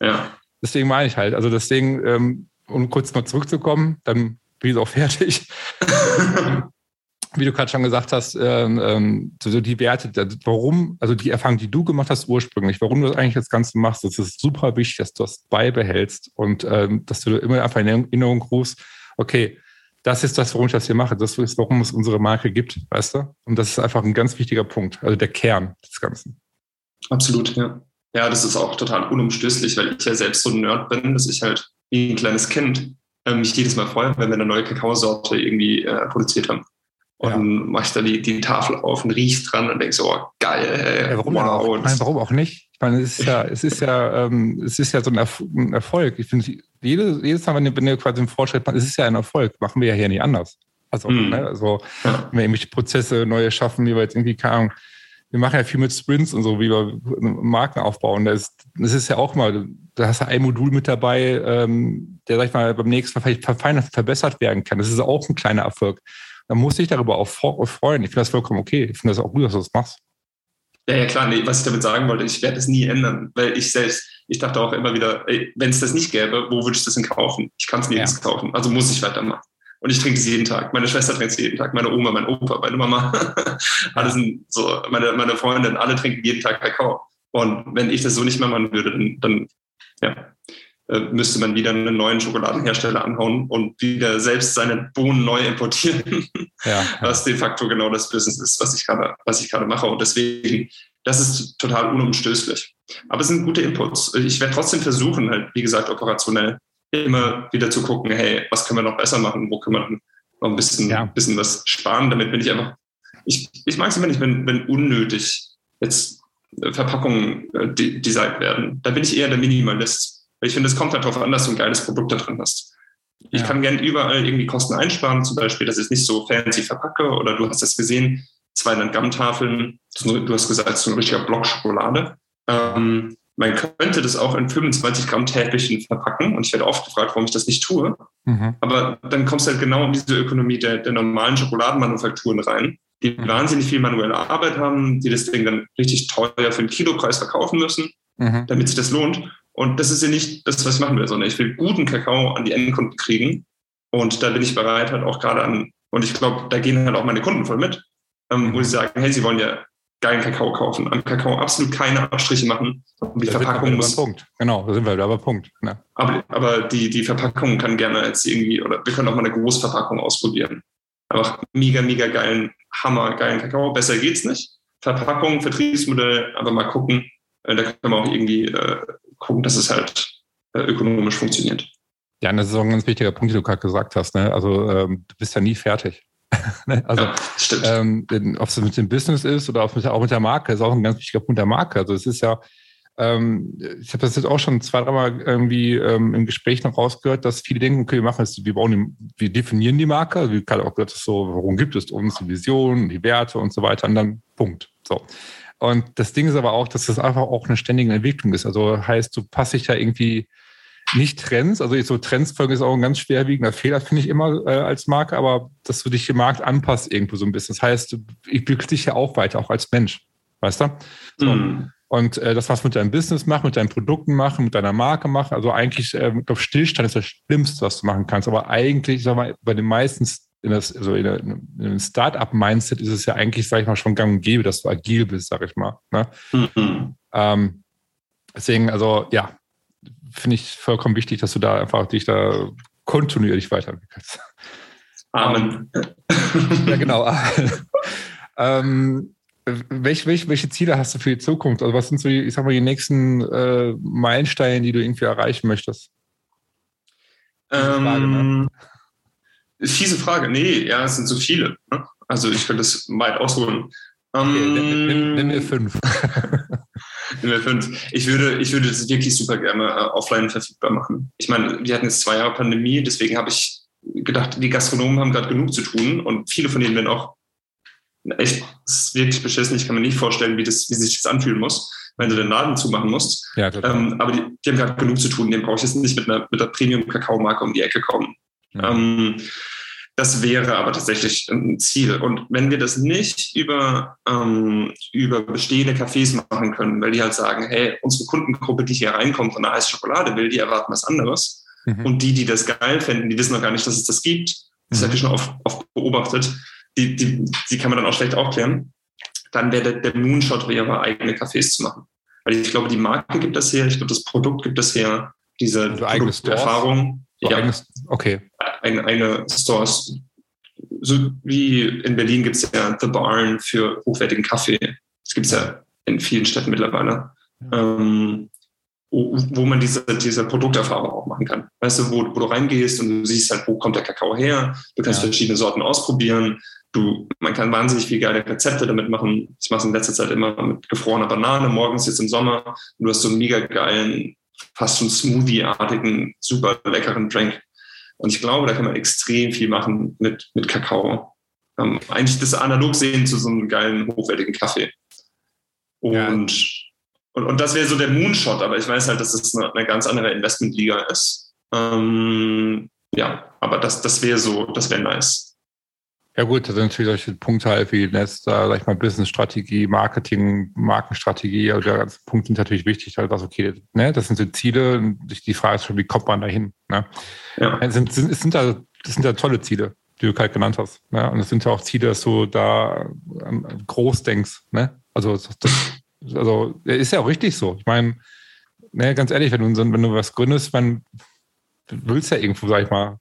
Ja. Deswegen meine ich halt, also deswegen ähm, um kurz mal zurückzukommen, dann bin ich auch fertig. Wie du gerade schon gesagt hast, ähm, ähm, so die Werte, warum, also die Erfahrung, die du gemacht hast ursprünglich, warum du das eigentlich das Ganze machst, das ist super wichtig, dass du das beibehältst und ähm, dass du immer einfach in Erinnerung rufst, okay, das ist das, warum ich das hier mache, das ist, warum es unsere Marke gibt, weißt du? Und das ist einfach ein ganz wichtiger Punkt, also der Kern des Ganzen. Absolut, ja. Ja, das ist auch total unumstößlich, weil ich ja selbst so ein Nerd bin, dass ich halt wie ein kleines Kind äh, mich jedes Mal freue, wenn wir eine neue Kakaosorte irgendwie äh, produziert haben. Und ja. dann mache ich da die, die Tafel auf und riech dran und denke so, oh, geil. Ey, ja, warum, wow. auch? Meine, warum auch nicht? Ich meine, es ist ja, es ist ja, ähm, es ist ja so ein, Erf ein Erfolg. Ich finde, jede, jedes Mal, wenn ihr, quasi einen Fortschritt macht, es ist ja ein Erfolg. Machen wir ja hier nicht anders. Also, hm. ne, also ja. wenn wir irgendwelche Prozesse neue schaffen, wie wir jetzt irgendwie, keine Ahnung, wir machen ja viel mit Sprints und so, wie wir Marken aufbauen. Das ist, das ist ja auch mal, da hast du ein Modul mit dabei, ähm, der, sag ich mal, beim nächsten Mal vielleicht verfeinert, verbessert werden kann. Das ist auch ein kleiner Erfolg. Da muss ich darüber auch freuen. Ich finde das vollkommen okay. Ich finde das auch gut, dass du das machst. Ja, ja, klar. Nee, was ich damit sagen wollte, ich werde es nie ändern, weil ich selbst, ich dachte auch immer wieder, wenn es das nicht gäbe, wo würde ich das denn kaufen? Ich kann es nirgends ja. kaufen. Also muss ich weitermachen. Und ich trinke es jeden Tag. Meine Schwester trinkt es jeden Tag, meine Oma, mein Opa, meine Mama. alle sind so, meine, meine Freundin, alle trinken jeden Tag Kakao. Und wenn ich das so nicht mehr machen würde, dann, dann ja, äh, müsste man wieder einen neuen Schokoladenhersteller anhauen und wieder selbst seine Bohnen neu importieren. Ja, Was de facto genau das Business ist, was ich gerade, was ich gerade mache. Und deswegen, das ist total unumstößlich. Aber es sind gute Inputs. Ich werde trotzdem versuchen, halt, wie gesagt, operationell immer wieder zu gucken, hey, was können wir noch besser machen, wo können wir noch ein bisschen, ja. bisschen was sparen. Damit bin ich einfach, ich, ich mag es immer nicht, wenn, wenn unnötig jetzt äh, Verpackungen äh, designt werden. Da bin ich eher der Minimalist. Weil ich finde, es kommt halt darauf an, dass du ein geiles Produkt da drin hast. Ich ja. kann gerne überall irgendwie Kosten einsparen, zum Beispiel, dass ich es nicht so fancy verpacke oder du hast das gesehen, 200 Gramm Tafeln, du hast gesagt, so ein richtiger Block Schokolade. Ähm, man könnte das auch in 25 Gramm Täfelchen verpacken und ich werde oft gefragt, warum ich das nicht tue. Mhm. Aber dann kommst du halt genau in diese Ökonomie der, der normalen Schokoladenmanufakturen rein, die mhm. wahnsinnig viel manuelle Arbeit haben, die das Ding dann richtig teuer für den Kilopreis verkaufen müssen, mhm. damit sich das lohnt. Und das ist ja nicht das, was ich machen will, sondern ich will guten Kakao an die Endkunden kriegen. Und da bin ich bereit, halt auch gerade an, und ich glaube, da gehen halt auch meine Kunden voll mit, ähm, wo sie sagen, hey, sie wollen ja geilen Kakao kaufen. Am Kakao absolut keine Abstriche machen. Die da Verpackung muss. Punkt. Genau, da sind wir wieder bei Punkt. Ja. Aber, aber die, die Verpackung kann gerne jetzt irgendwie, oder wir können auch mal eine Großverpackung ausprobieren. Einfach mega, mega geilen, hammer geilen Kakao. Besser geht's nicht. Verpackung, Vertriebsmodell, aber mal gucken. Äh, da können wir auch irgendwie äh, gucken, dass es halt äh, ökonomisch funktioniert. Ja, das ist auch ein ganz wichtiger Punkt, den du gerade gesagt hast. Ne? Also ähm, du bist ja nie fertig. Ne? also, ja, ähm, ob es mit dem Business ist oder auch mit, auch mit der Marke, ist auch ein ganz wichtiger Punkt der Marke. Also es ist ja, ähm, ich habe das jetzt auch schon zwei, dreimal irgendwie ähm, im Gespräch noch rausgehört, dass viele denken, okay, wir machen es, wir bauen die, wir definieren die Marke, also wie gerade auch gesagt, so, warum gibt es uns, die Vision, die Werte und so weiter, und dann Punkt. So. Und das Ding ist aber auch, dass das einfach auch eine ständige Entwicklung ist. Also heißt, du passt dich da irgendwie nicht Trends, also so Trends folgen ist auch ein ganz schwerwiegender Fehler, finde ich immer äh, als Marke, aber dass du dich im Markt anpasst irgendwo so ein bisschen. Das heißt, ich entwickle dich ja auch weiter, auch als Mensch, weißt du? So. Mm. Und äh, das, was mit deinem Business macht, mit deinen Produkten machen, mit deiner Marke machen, also eigentlich, äh, ich glaube, Stillstand ist das Schlimmste, was du machen kannst. Aber eigentlich, sag mal, bei den meisten in das, also in, in einem Startup-Mindset ist es ja eigentlich, sag ich mal, schon gang und gäbe, dass du agil bist, sag ich mal. Ne? Mhm. Ähm, deswegen, also ja, finde ich vollkommen wichtig, dass du da einfach dich da kontinuierlich weiterentwickelst. Amen. ja, genau. ähm, welche, welche, welche Ziele hast du für die Zukunft? Also was sind so, die, ich sag mal, die nächsten äh, Meilensteine, die du irgendwie erreichen möchtest? Ähm, Frage, ne? Fiese Frage. Nee, ja, es sind so viele. Ne? Also ich könnte es weit ausholen. Okay, ähm, nimm, nimm, nimm mir fünf. Ich würde, ich würde das wirklich super gerne äh, offline verfügbar machen. Ich meine, wir hatten jetzt zwei Jahre Pandemie, deswegen habe ich gedacht, die Gastronomen haben gerade genug zu tun und viele von denen werden auch echt, es ist wirklich beschissen. Ich kann mir nicht vorstellen, wie, das, wie sich das anfühlen muss, wenn du den Laden zumachen musst. Ja, ähm, aber die, die haben gerade genug zu tun. Den brauche ich jetzt nicht mit einer, mit einer Premium-Kakao-Marke um die Ecke kommen. Ja. Ähm, das wäre aber tatsächlich ein Ziel. Und wenn wir das nicht über, ähm, über bestehende Cafés machen können, weil die halt sagen, hey, unsere Kundengruppe, die hier reinkommt und eine heiße Schokolade will, die erwarten was anderes. Mhm. Und die, die das geil finden, die wissen noch gar nicht, dass es das gibt. Das mhm. habe ich schon oft, oft beobachtet. Die, die, die kann man dann auch schlecht aufklären. Dann wäre der, der Moonshot wäre, eigene Cafés zu machen. Weil ich glaube, die Marke gibt das her, ich glaube, das Produkt gibt das her, diese also Erfahrung. Ja, eigenes, okay. Eine, eine Stores. So wie in Berlin gibt es ja The Barn für hochwertigen Kaffee. Das gibt es ja in vielen Städten mittlerweile. Ja. Ähm, wo man diese, diese Produkterfahrung auch machen kann. Weißt du, wo, wo, du reingehst und du siehst halt, wo kommt der Kakao her, du kannst ja. verschiedene Sorten ausprobieren, du, man kann wahnsinnig viel geile Rezepte damit machen. Ich mache es in letzter Zeit immer mit gefrorener Banane, morgens jetzt im Sommer und du hast so einen mega geilen fast schon Smoothie-artigen, super leckeren Drink. Und ich glaube, da kann man extrem viel machen mit, mit Kakao. Ähm, eigentlich das analog sehen zu so einem geilen, hochwertigen Kaffee. Und, ja. und, und, das wäre so der Moonshot, aber ich weiß halt, dass es eine, eine ganz andere Investmentliga ist. Ähm, ja, aber das, das wäre so, das wäre nice. Ja gut, das sind natürlich solche Punkte halt wie Netz, da sag ich mal, Business-Strategie, Marketing, Markenstrategie, also der ganze Punkt sind natürlich wichtig, halt was, okay, ne, das sind so Ziele, die Frage ist schon, wie kommt man da hin? Ne? Ja. Es sind, sind, es sind da, das sind ja tolle Ziele, die du halt genannt hast. Ne? Und es sind ja auch Ziele, dass du da groß denkst. Ne? Also, das, also ist ja auch richtig so. Ich meine, ne, ganz ehrlich, wenn du, wenn du was gründest, man willst ja irgendwo, sag ich mal,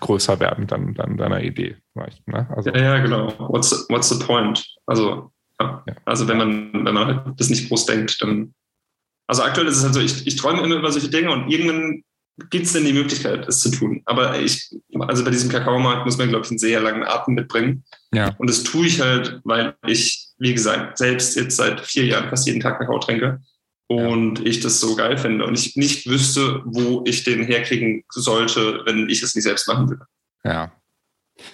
größer werden dann, dann deiner Idee. Ne? also, ja, ja, genau. What's, the, what's the point? Also, ja. Ja. also wenn man, wenn man halt das nicht groß denkt, dann. Also aktuell ist es halt so, ich, ich träume immer über solche Dinge und irgendwann gibt es denn die Möglichkeit, es zu tun. Aber ich, also bei diesem Kakaomarkt muss man, glaube ich, einen sehr langen Atem mitbringen. Ja. Und das tue ich halt, weil ich, wie gesagt, selbst jetzt seit vier Jahren fast jeden Tag Kakao trinke und ja. ich das so geil finde und ich nicht wüsste, wo ich den herkriegen sollte, wenn ich es nicht selbst machen würde. Ja.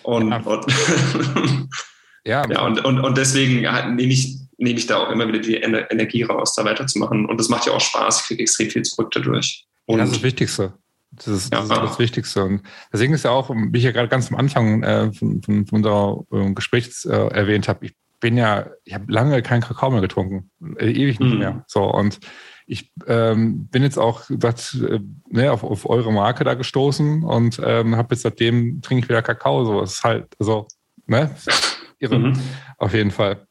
Und, ja. und, ja. ja, und, und, und deswegen nehme ich, nehme ich da auch immer wieder die Energie raus, da weiterzumachen. Und das macht ja auch Spaß. Ich kriege extrem viel zurück dadurch. Und ja, das ist das Wichtigste. Das ist, das, ja. ist das Wichtigste. Und deswegen ist ja auch, wie ich ja gerade ganz am Anfang äh, von, von, von unserer äh, Gesprächs äh, erwähnt habe, ich bin ja, ich habe lange keinen Kakao mehr getrunken, äh, ewig nicht mhm. mehr. So und ich ähm, bin jetzt auch gesagt, äh, ne, auf, auf eure Marke da gestoßen und ähm, habe jetzt seitdem trinke ich wieder Kakao. So, es ist halt, also, ne, irre, mhm. auf jeden Fall.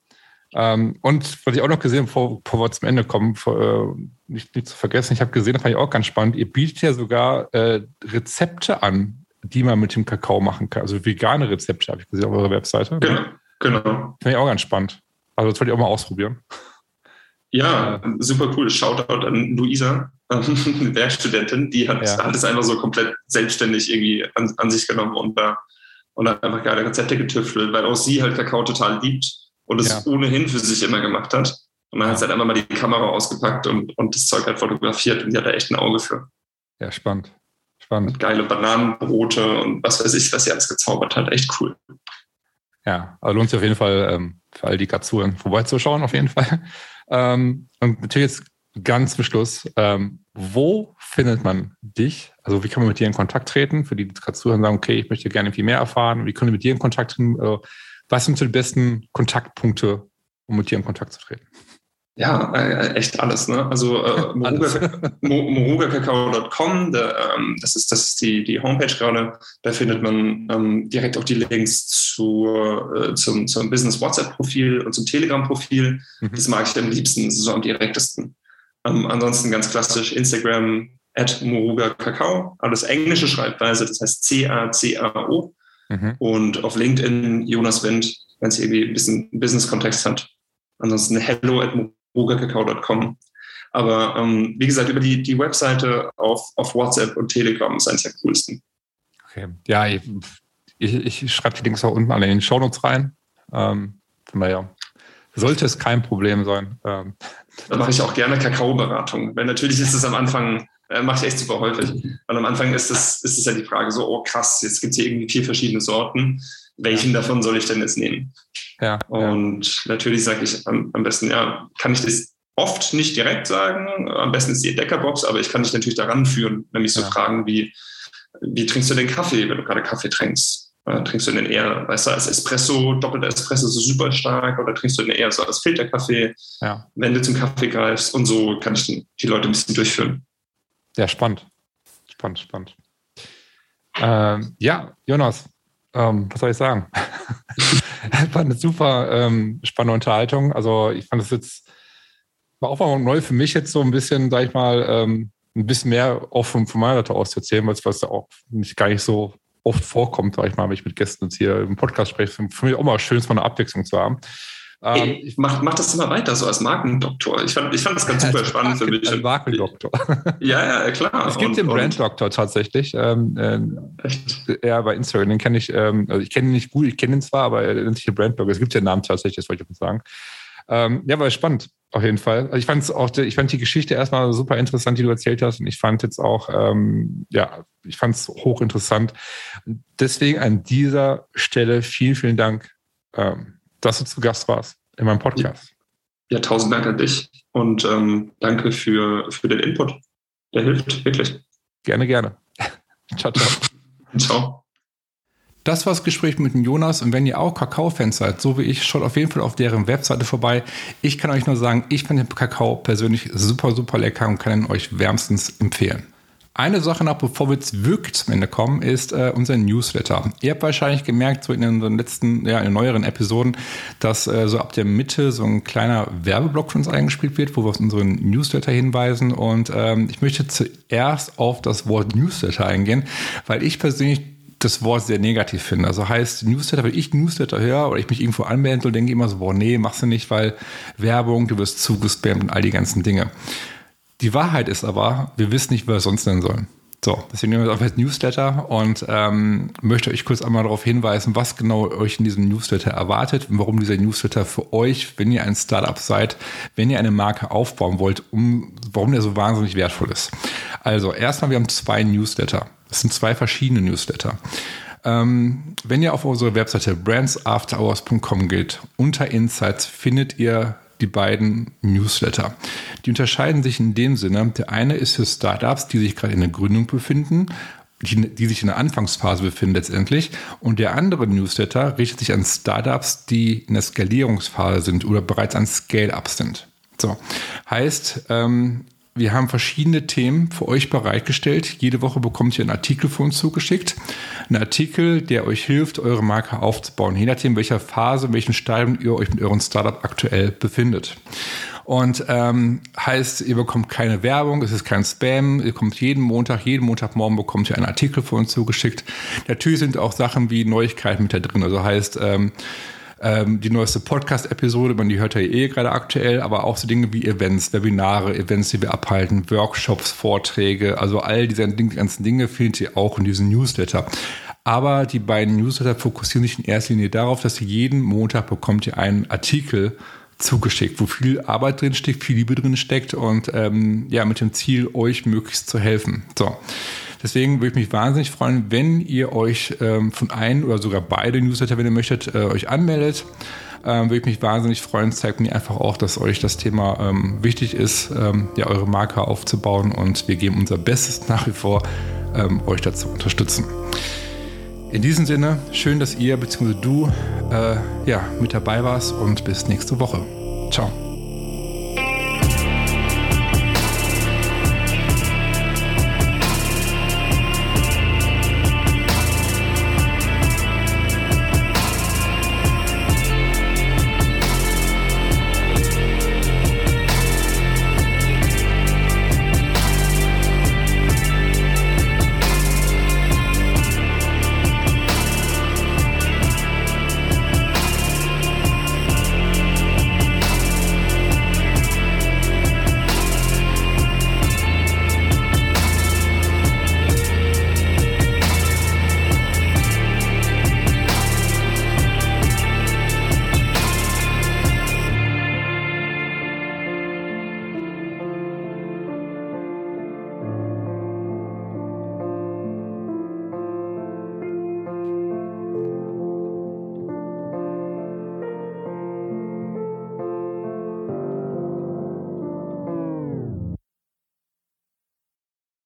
Ähm, und was ich auch noch gesehen habe, bevor, bevor wir zum Ende kommen, vor, äh, nicht, nicht zu vergessen, ich habe gesehen, das fand ich auch ganz spannend, ihr bietet ja sogar äh, Rezepte an, die man mit dem Kakao machen kann. Also vegane Rezepte habe ich gesehen auf eurer Webseite. Genau. Genau. Finde ich auch ganz spannend. Also das wollte ich auch mal ausprobieren. Ja, super cool. Shoutout an Luisa, eine Werkstudentin, die hat, ja. hat es einfach so komplett selbstständig irgendwie an, an sich genommen und da und hat einfach geile Rezepte getüftelt, weil auch sie halt Kakao total liebt und es ja. ohnehin für sich immer gemacht hat. Und man hat halt einfach mal die Kamera ausgepackt und, und das Zeug halt fotografiert und die hat da echt ein Auge für. Ja, spannend. Spannend. Und geile Bananenbrote und was weiß ich, was sie alles gezaubert hat. Echt cool. Ja, also lohnt sich auf jeden Fall ähm, für all die Kazuren vorbeizuschauen, auf jeden Fall. Ähm, und natürlich jetzt ganz zum Schluss, ähm, wo findet man dich? Also wie kann man mit dir in Kontakt treten? Für die, die zuhören sagen, okay, ich möchte gerne viel mehr erfahren. Wie können wir mit dir in Kontakt treten? Also, was sind so die besten Kontaktpunkte, um mit dir in Kontakt zu treten? Ja, äh, echt alles. Ne? Also äh, morugakakao.com, ähm, das ist, das ist die, die Homepage gerade. Da findet man ähm, direkt auch die Links zu, äh, zum, zum Business WhatsApp-Profil und zum Telegram-Profil. Mhm. Das mag ich am liebsten, das ist so am direktesten. Ähm, ansonsten ganz klassisch Instagram at morugakakao, alles englische Schreibweise, das heißt C-A-C-A-O. Mhm. Und auf LinkedIn Jonas Wind, wenn es irgendwie ein bisschen Business-Kontext hat. Ansonsten hello at rugakakao.com. Aber ähm, wie gesagt, über die, die Webseite auf, auf WhatsApp und Telegram ist eines der coolsten. Okay, ja, ich, ich, ich schreibe die Links auch unten alle in den Shownotes rein. Ähm, daher sollte es kein Problem sein. Ähm, da mache ich auch gerne Kakaoberatung, weil natürlich ist es am Anfang, äh, mache ich echt super häufig, weil am Anfang ist es, ist es ja die Frage so, oh krass, jetzt gibt es hier irgendwie vier verschiedene Sorten, welchen davon soll ich denn jetzt nehmen? Ja. Und ja. natürlich sage ich am, am, besten, ja, kann ich das oft nicht direkt sagen. Am besten ist die Entdeckerbox, aber ich kann dich natürlich daran führen, nämlich so ja. Fragen wie, wie trinkst du den Kaffee, wenn du gerade Kaffee trinkst? Äh, trinkst du den eher, weißt du, als Espresso, doppelter Espresso so super stark oder trinkst du den eher so als Filterkaffee, ja. wenn du zum Kaffee greifst? Und so kann ich die Leute ein bisschen durchführen. Ja, spannend. Spannend, spannend. Ähm, ja, Jonas, ähm, was soll ich sagen? war eine super ähm, spannende Unterhaltung. Also ich fand es jetzt, war auch mal neu für mich jetzt so ein bisschen, sag ich mal, ähm, ein bisschen mehr offen von meiner Seite aus zu erzählen, was, was auch nicht gar nicht so oft vorkommt, sag ich mal, wenn ich mit Gästen jetzt hier im Podcast spreche. Für mich auch mal schön, so eine Abwechslung zu haben. Ähm, ich mach, mach das immer weiter, so als Markendoktor. Ich fand, ich fand das ganz super spannend für mich. Als Markendoktor. Ja, ja, klar. Es gibt und, den Branddoktor tatsächlich. Ähm, äh, Echt? Ja, bei Instagram, den kenne ich, ähm, also ich kenne ihn nicht gut, ich kenne ihn zwar, aber er nennt sich den Branddoktor. Es gibt ja einen Namen tatsächlich, das wollte ich mal sagen. Ähm, ja, war spannend, auf jeden Fall. Also ich fand auch, ich fand die Geschichte erstmal super interessant, die du erzählt hast. Und ich fand jetzt auch, ähm, ja, ich fand es hochinteressant. Deswegen an dieser Stelle vielen, vielen Dank. Ähm, dass du zu Gast warst in meinem Podcast. Ja, tausend Dank an dich und ähm, danke für, für den Input. Der hilft wirklich. Gerne, gerne. ciao, ciao. ciao. Das war das Gespräch mit dem Jonas und wenn ihr auch Kakao-Fans seid, so wie ich, schaut auf jeden Fall auf deren Webseite vorbei. Ich kann euch nur sagen, ich finde den Kakao persönlich super, super lecker und kann ihn euch wärmstens empfehlen. Eine Sache noch, bevor wir jetzt wirklich zum Ende kommen, ist äh, unser Newsletter. Ihr habt wahrscheinlich gemerkt, so in den letzten, ja, in neueren Episoden, dass äh, so ab der Mitte so ein kleiner Werbeblock für uns eingespielt wird, wo wir auf unseren Newsletter hinweisen. Und ähm, ich möchte zuerst auf das Wort Newsletter eingehen, weil ich persönlich das Wort sehr negativ finde. Also heißt Newsletter, wenn ich Newsletter höre oder ich mich irgendwo anmelden soll, denke ich immer so, boah, nee, machst du nicht, weil Werbung, du wirst zugespammt und all die ganzen Dinge. Die Wahrheit ist aber, wir wissen nicht, wer wir sonst nennen sollen. So, deswegen nehmen wir es auf als Newsletter und ähm, möchte euch kurz einmal darauf hinweisen, was genau euch in diesem Newsletter erwartet und warum dieser Newsletter für euch, wenn ihr ein Startup seid, wenn ihr eine Marke aufbauen wollt, um, warum der so wahnsinnig wertvoll ist. Also, erstmal, wir haben zwei Newsletter. Das sind zwei verschiedene Newsletter. Ähm, wenn ihr auf unsere Webseite brandsafterhours.com geht, unter Insights findet ihr die beiden Newsletter. Die unterscheiden sich in dem Sinne, der eine ist für Startups, die sich gerade in der Gründung befinden, die, die sich in der Anfangsphase befinden letztendlich. Und der andere Newsletter richtet sich an Startups, die in der Skalierungsphase sind oder bereits an Scale-Up sind. So, heißt, ähm, wir haben verschiedene Themen für euch bereitgestellt. Jede Woche bekommt ihr einen Artikel von uns zugeschickt. Ein Artikel, der euch hilft, eure Marke aufzubauen, je nachdem, welcher Phase, in welchem Stadium ihr euch mit eurem Startup aktuell befindet. Und ähm, heißt, ihr bekommt keine Werbung, es ist kein Spam, ihr kommt jeden Montag, jeden Montagmorgen bekommt ihr einen Artikel von uns zugeschickt. Natürlich sind auch Sachen wie Neuigkeiten mit da drin. Also heißt, ähm, ähm, die neueste Podcast-Episode, man die hört ja eh gerade aktuell, aber auch so Dinge wie Events, Webinare, Events, die wir abhalten, Workshops, Vorträge, also all diese ganzen Dinge findet ihr auch in diesem Newsletter. Aber die beiden Newsletter fokussieren sich in erster Linie darauf, dass ihr jeden Montag bekommt ihr einen Artikel zugeschickt, wo viel Arbeit drin steckt, viel Liebe drin steckt und ähm, ja, mit dem Ziel, euch möglichst zu helfen. So. Deswegen würde ich mich wahnsinnig freuen, wenn ihr euch ähm, von einem oder sogar beide Newsletter, wenn ihr möchtet, äh, euch anmeldet. Ähm, würde ich mich wahnsinnig freuen. Zeigt mir einfach auch, dass euch das Thema ähm, wichtig ist, ähm, ja, eure Marke aufzubauen und wir geben unser Bestes nach wie vor, ähm, euch dazu unterstützen. In diesem Sinne, schön, dass ihr bzw. du äh, ja, mit dabei warst und bis nächste Woche. Ciao.